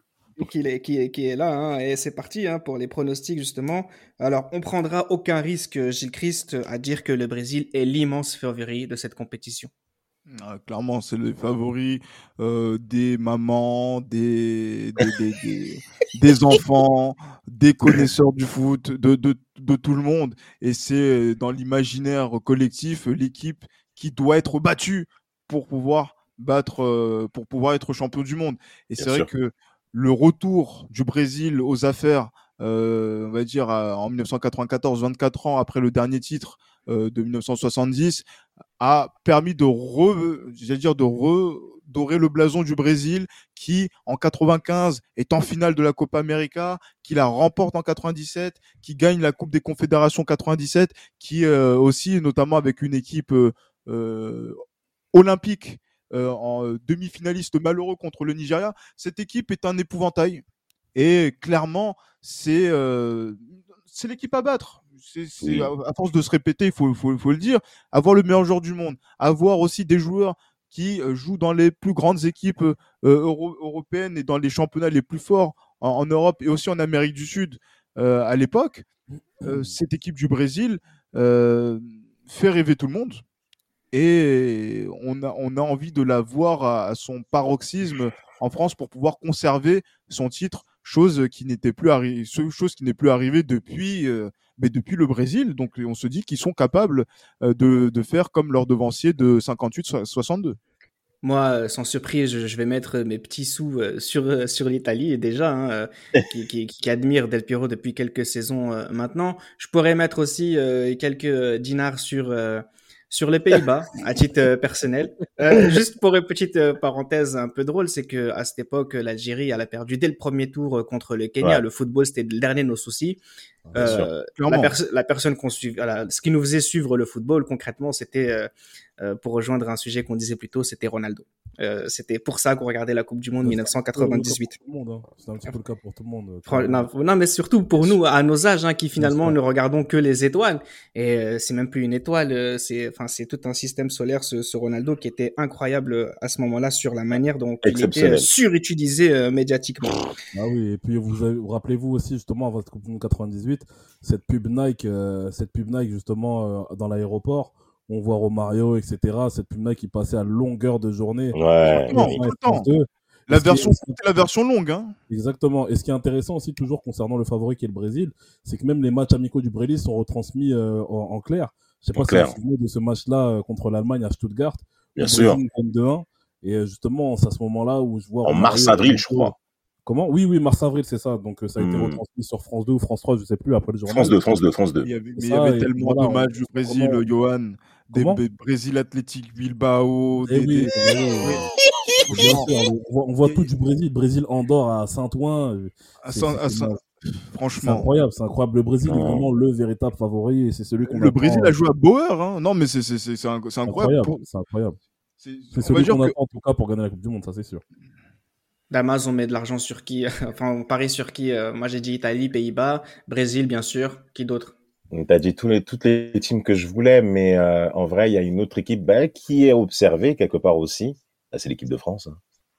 qui est, qui est, qui est là. hein, et c'est parti hein, pour les pronostics, justement. Alors, on prendra aucun risque, Gilles Christ, à dire que le Brésil est l'immense favori de cette compétition. Ah, clairement, c'est le favori euh, des mamans, des, des, des, des- des enfants, des connaisseurs du foot, de, de, de tout le monde. Et c'est euh, dans l'imaginaire collectif l'équipe qui doit être battue pour pouvoir battre, euh, pour pouvoir être champion du monde. Et c'est vrai que le retour du Brésil aux affaires, euh, on va dire en 1994, 24 ans après le dernier titre de 1970, a permis de redorer le blason du Brésil qui en 95 est en finale de la Copa América, qui la remporte en 97, qui gagne la Coupe des Confédérations 97, qui euh, aussi notamment avec une équipe euh, euh, olympique en demi-finaliste malheureux contre le Nigeria. Cette équipe est un épouvantail et clairement c'est l'équipe à battre. C'est, Oui. à, force de se répéter, il faut, faut, faut le dire, avoir le meilleur joueur du monde, avoir aussi des joueurs qui euh, jouent dans les plus grandes équipes euh, euro- européennes et dans les championnats les plus forts en, en Europe et aussi en Amérique du Sud euh, à l'époque, euh, cette équipe du Brésil fait rêver tout le monde. Et on a, on a envie de la voir à, à son paroxysme en France pour pouvoir conserver son titre, chose qui n'était plus arrivée, chose qui n'est plus arrivée depuis, euh, mais depuis le Brésil. Donc on se dit qu'ils sont capables euh, de, de faire comme leur devancier de 58-62. Moi, euh, sans surprise, je, vais mettre mes petits sous euh, sur, sur l'Italie, déjà, hein, qui, qui, qui admire Del Piero depuis quelques saisons maintenant. Je pourrais mettre aussi quelques dinars sur, sur les Pays-Bas, à titre euh, personnel. Euh, juste pour une petite euh, parenthèse un peu drôle, c'est que à cette époque, l'Algérie, elle a perdu dès le premier tour contre le Kenya. Ouais. Le football, c'était le dernier de nos soucis. Euh, la, perso- la personne qu'on suivait, voilà, ce qui nous faisait suivre le football concrètement, c'était, euh, pour rejoindre un sujet qu'on disait plus tôt, c'était Ronaldo. Euh, C'était pour ça qu'on regardait la Coupe du Monde 1998. Hein. C'est un petit peu le cas pour tout le monde. Non, non, mais surtout pour nous, à nos âges, hein, qui finalement ne regardons que les étoiles. Et euh, c'est même plus une étoile, euh, c'est enfin c'est tout un système solaire, ce, ce, Ronaldo, qui était incroyable euh, à ce moment-là sur la manière dont il était surutilisé médiatiquement. Ah oui, et puis vous, vous rappelez-vous aussi justement à votre Coupe du Monde 98, cette pub Nike, cette pub Nike justement dans l'aéroport on voit Romario, etc. Cette pub qui passait à longueur de journée. Ouais. La version, la version longue. Hein. Exactement. Et ce qui est intéressant aussi, toujours concernant le favori qui est le Brésil, c'est que même les matchs amicaux du Brésil sont retransmis euh, en, clair. Je sais pas si vous vous souvenez de ce match-là euh, contre l'Allemagne à Stuttgart. Bien sûr. Et euh, justement, c'est à ce moment-là où je vois. En mars-avril, je crois. Comment? Oui, oui, mars-avril, c'est ça. Donc ça a été hmm. retransmis sur France 2 ou France 3, je sais plus, après le journal. France 2, France 2, France 2. Il y avait, mais il y avait tellement de matchs du Brésil, Johan des, Brésil Athletic Bilbao. Eh des, on voit, tout du Brésil. Brésil Andorre à Saint-Ouen. Franchement. C'est incroyable, c'est incroyable. Le Brésil est vraiment le véritable favori et c'est celui qu'on Le Brésil a joué à Bauer, hein. Non, mais c'est incroyable. C'est incroyable. C'est celui qu'on attend en tout cas pour gagner la Coupe du Monde, ça c'est sûr. Damas, on met de l'argent sur qui Enfin, on parie sur qui euh, Moi j'ai dit Italie, Pays-Bas, Brésil bien sûr. Qui d'autre? Tu as dit toutes les teams que je voulais, mais euh, en vrai, il y a une autre équipe bah, qui est observée quelque part aussi. Bah, c'est l'équipe de France. Hein.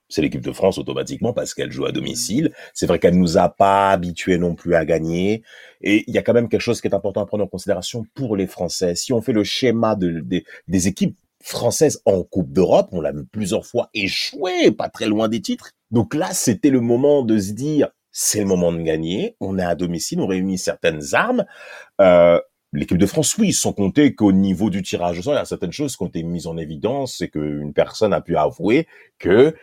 C'est l'équipe de France automatiquement parce qu'elle joue à domicile. C'est vrai qu'elle nous a pas habitués non plus à gagner. Et il y a quand même quelque chose qui est important à prendre en considération pour les Français. Si on fait le schéma de, des équipes françaises en Coupe d'Europe, on l'a vu plusieurs fois échouer, pas très loin des titres. Donc là, c'était le moment de se dire, c'est le moment de gagner. On est à domicile, on réunit certaines armes. Euh, L'équipe de France, oui, sans compter qu'au niveau du tirage au sort, il y a certaines choses qui ont été mises en évidence et qu'une personne a pu avouer que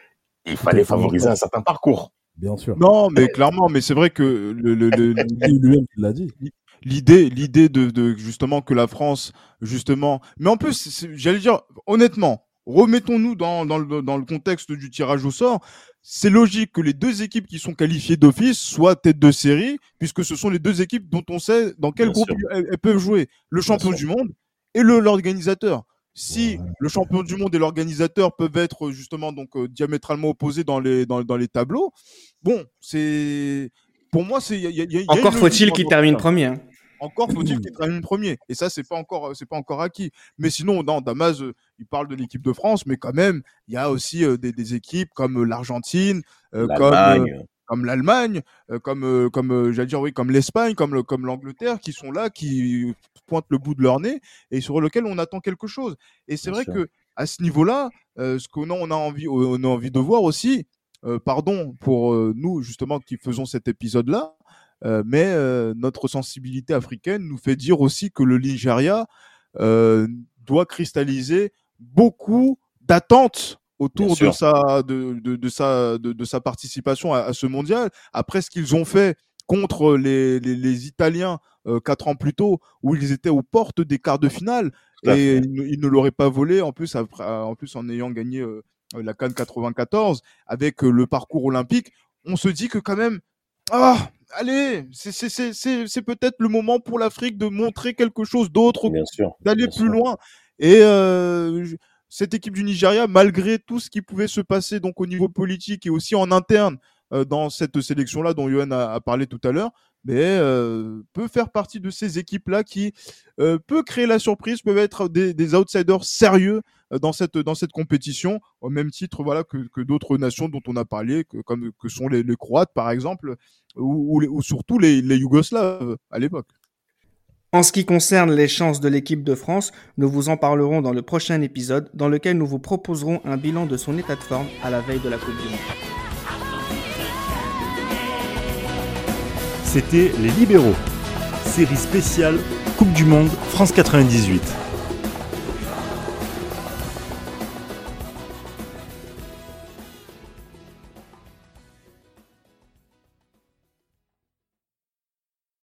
il fallait favoriser un certain parcours. Bien sûr. Non, mais clairement, mais c'est vrai que le, le, le, lui-même l'a dit. L'idée, l'idée de, de, justement que la France, justement, mais en plus, j'allais dire honnêtement, remettons-nous dans, dans, le, dans le contexte du tirage au sort c'est logique que les deux équipes qui sont qualifiées d'office soient tête de série, puisque ce sont les deux équipes dont on sait dans quel groupe elles, peuvent jouer. Le champion du monde et le l'organisateur. Si le champion du monde et l'organisateur peuvent être justement donc euh, diamétralement opposés dans les dans, dans les tableaux, bon, c'est pour moi c'est encore faut-il qu'il termine premier. Hein. Encore faut-il qu'il termine premier. Et ça, c'est pas encore, c'est pas encore acquis. Mais sinon, dans Damas, euh, il parle de l'équipe de France, mais quand même, il y a aussi euh, des, équipes comme euh, l'Argentine, comme comme l'Allemagne, comme comme j'allais dire oui, comme l'Espagne, comme comme l'Angleterre, qui sont là, qui pointent le bout de leur nez et sur lequel on attend quelque chose. Et c'est vrai que à ce niveau-là, ce qu'on a, on a envie, on a envie de voir aussi. pardon pour nous justement qui faisons cet épisode-là, euh, mais euh, notre sensibilité africaine nous fait dire aussi que le Nigeria euh, doit cristalliser beaucoup d'attentes autour de sa, de, de, de, sa, de, sa participation à, ce mondial. Après ce qu'ils ont fait contre les, les, les Italiens quatre ans plus tôt, où ils étaient aux portes des quarts de finale, et ils, ne l'auraient pas volé, en plus, après, en plus en ayant gagné la Cannes 94, avec le parcours olympique, on se dit que quand même, ah, allez, c'est peut-être le moment pour l'Afrique de montrer quelque chose d'autre, d'aller plus loin. Et euh, cette équipe du Nigeria, malgré tout ce qui pouvait se passer donc au niveau politique et aussi en interne euh, dans cette sélection-là dont Johan a, parlé tout à l'heure, mais euh, peut faire partie de ces équipes-là qui peut créer la surprise, peuvent être des, outsiders sérieux dans cette dans cette compétition au même titre voilà que, que d'autres nations dont on a parlé que, comme que sont les, Croates par exemple ou, ou, surtout les, les Yougoslaves à l'époque. En ce qui concerne les chances de l'équipe de France, nous vous en parlerons dans le prochain épisode dans lequel nous vous proposerons un bilan de son état de forme à la veille de la Coupe du Monde. C'était Les Libéraux, série spéciale Coupe du Monde France 98.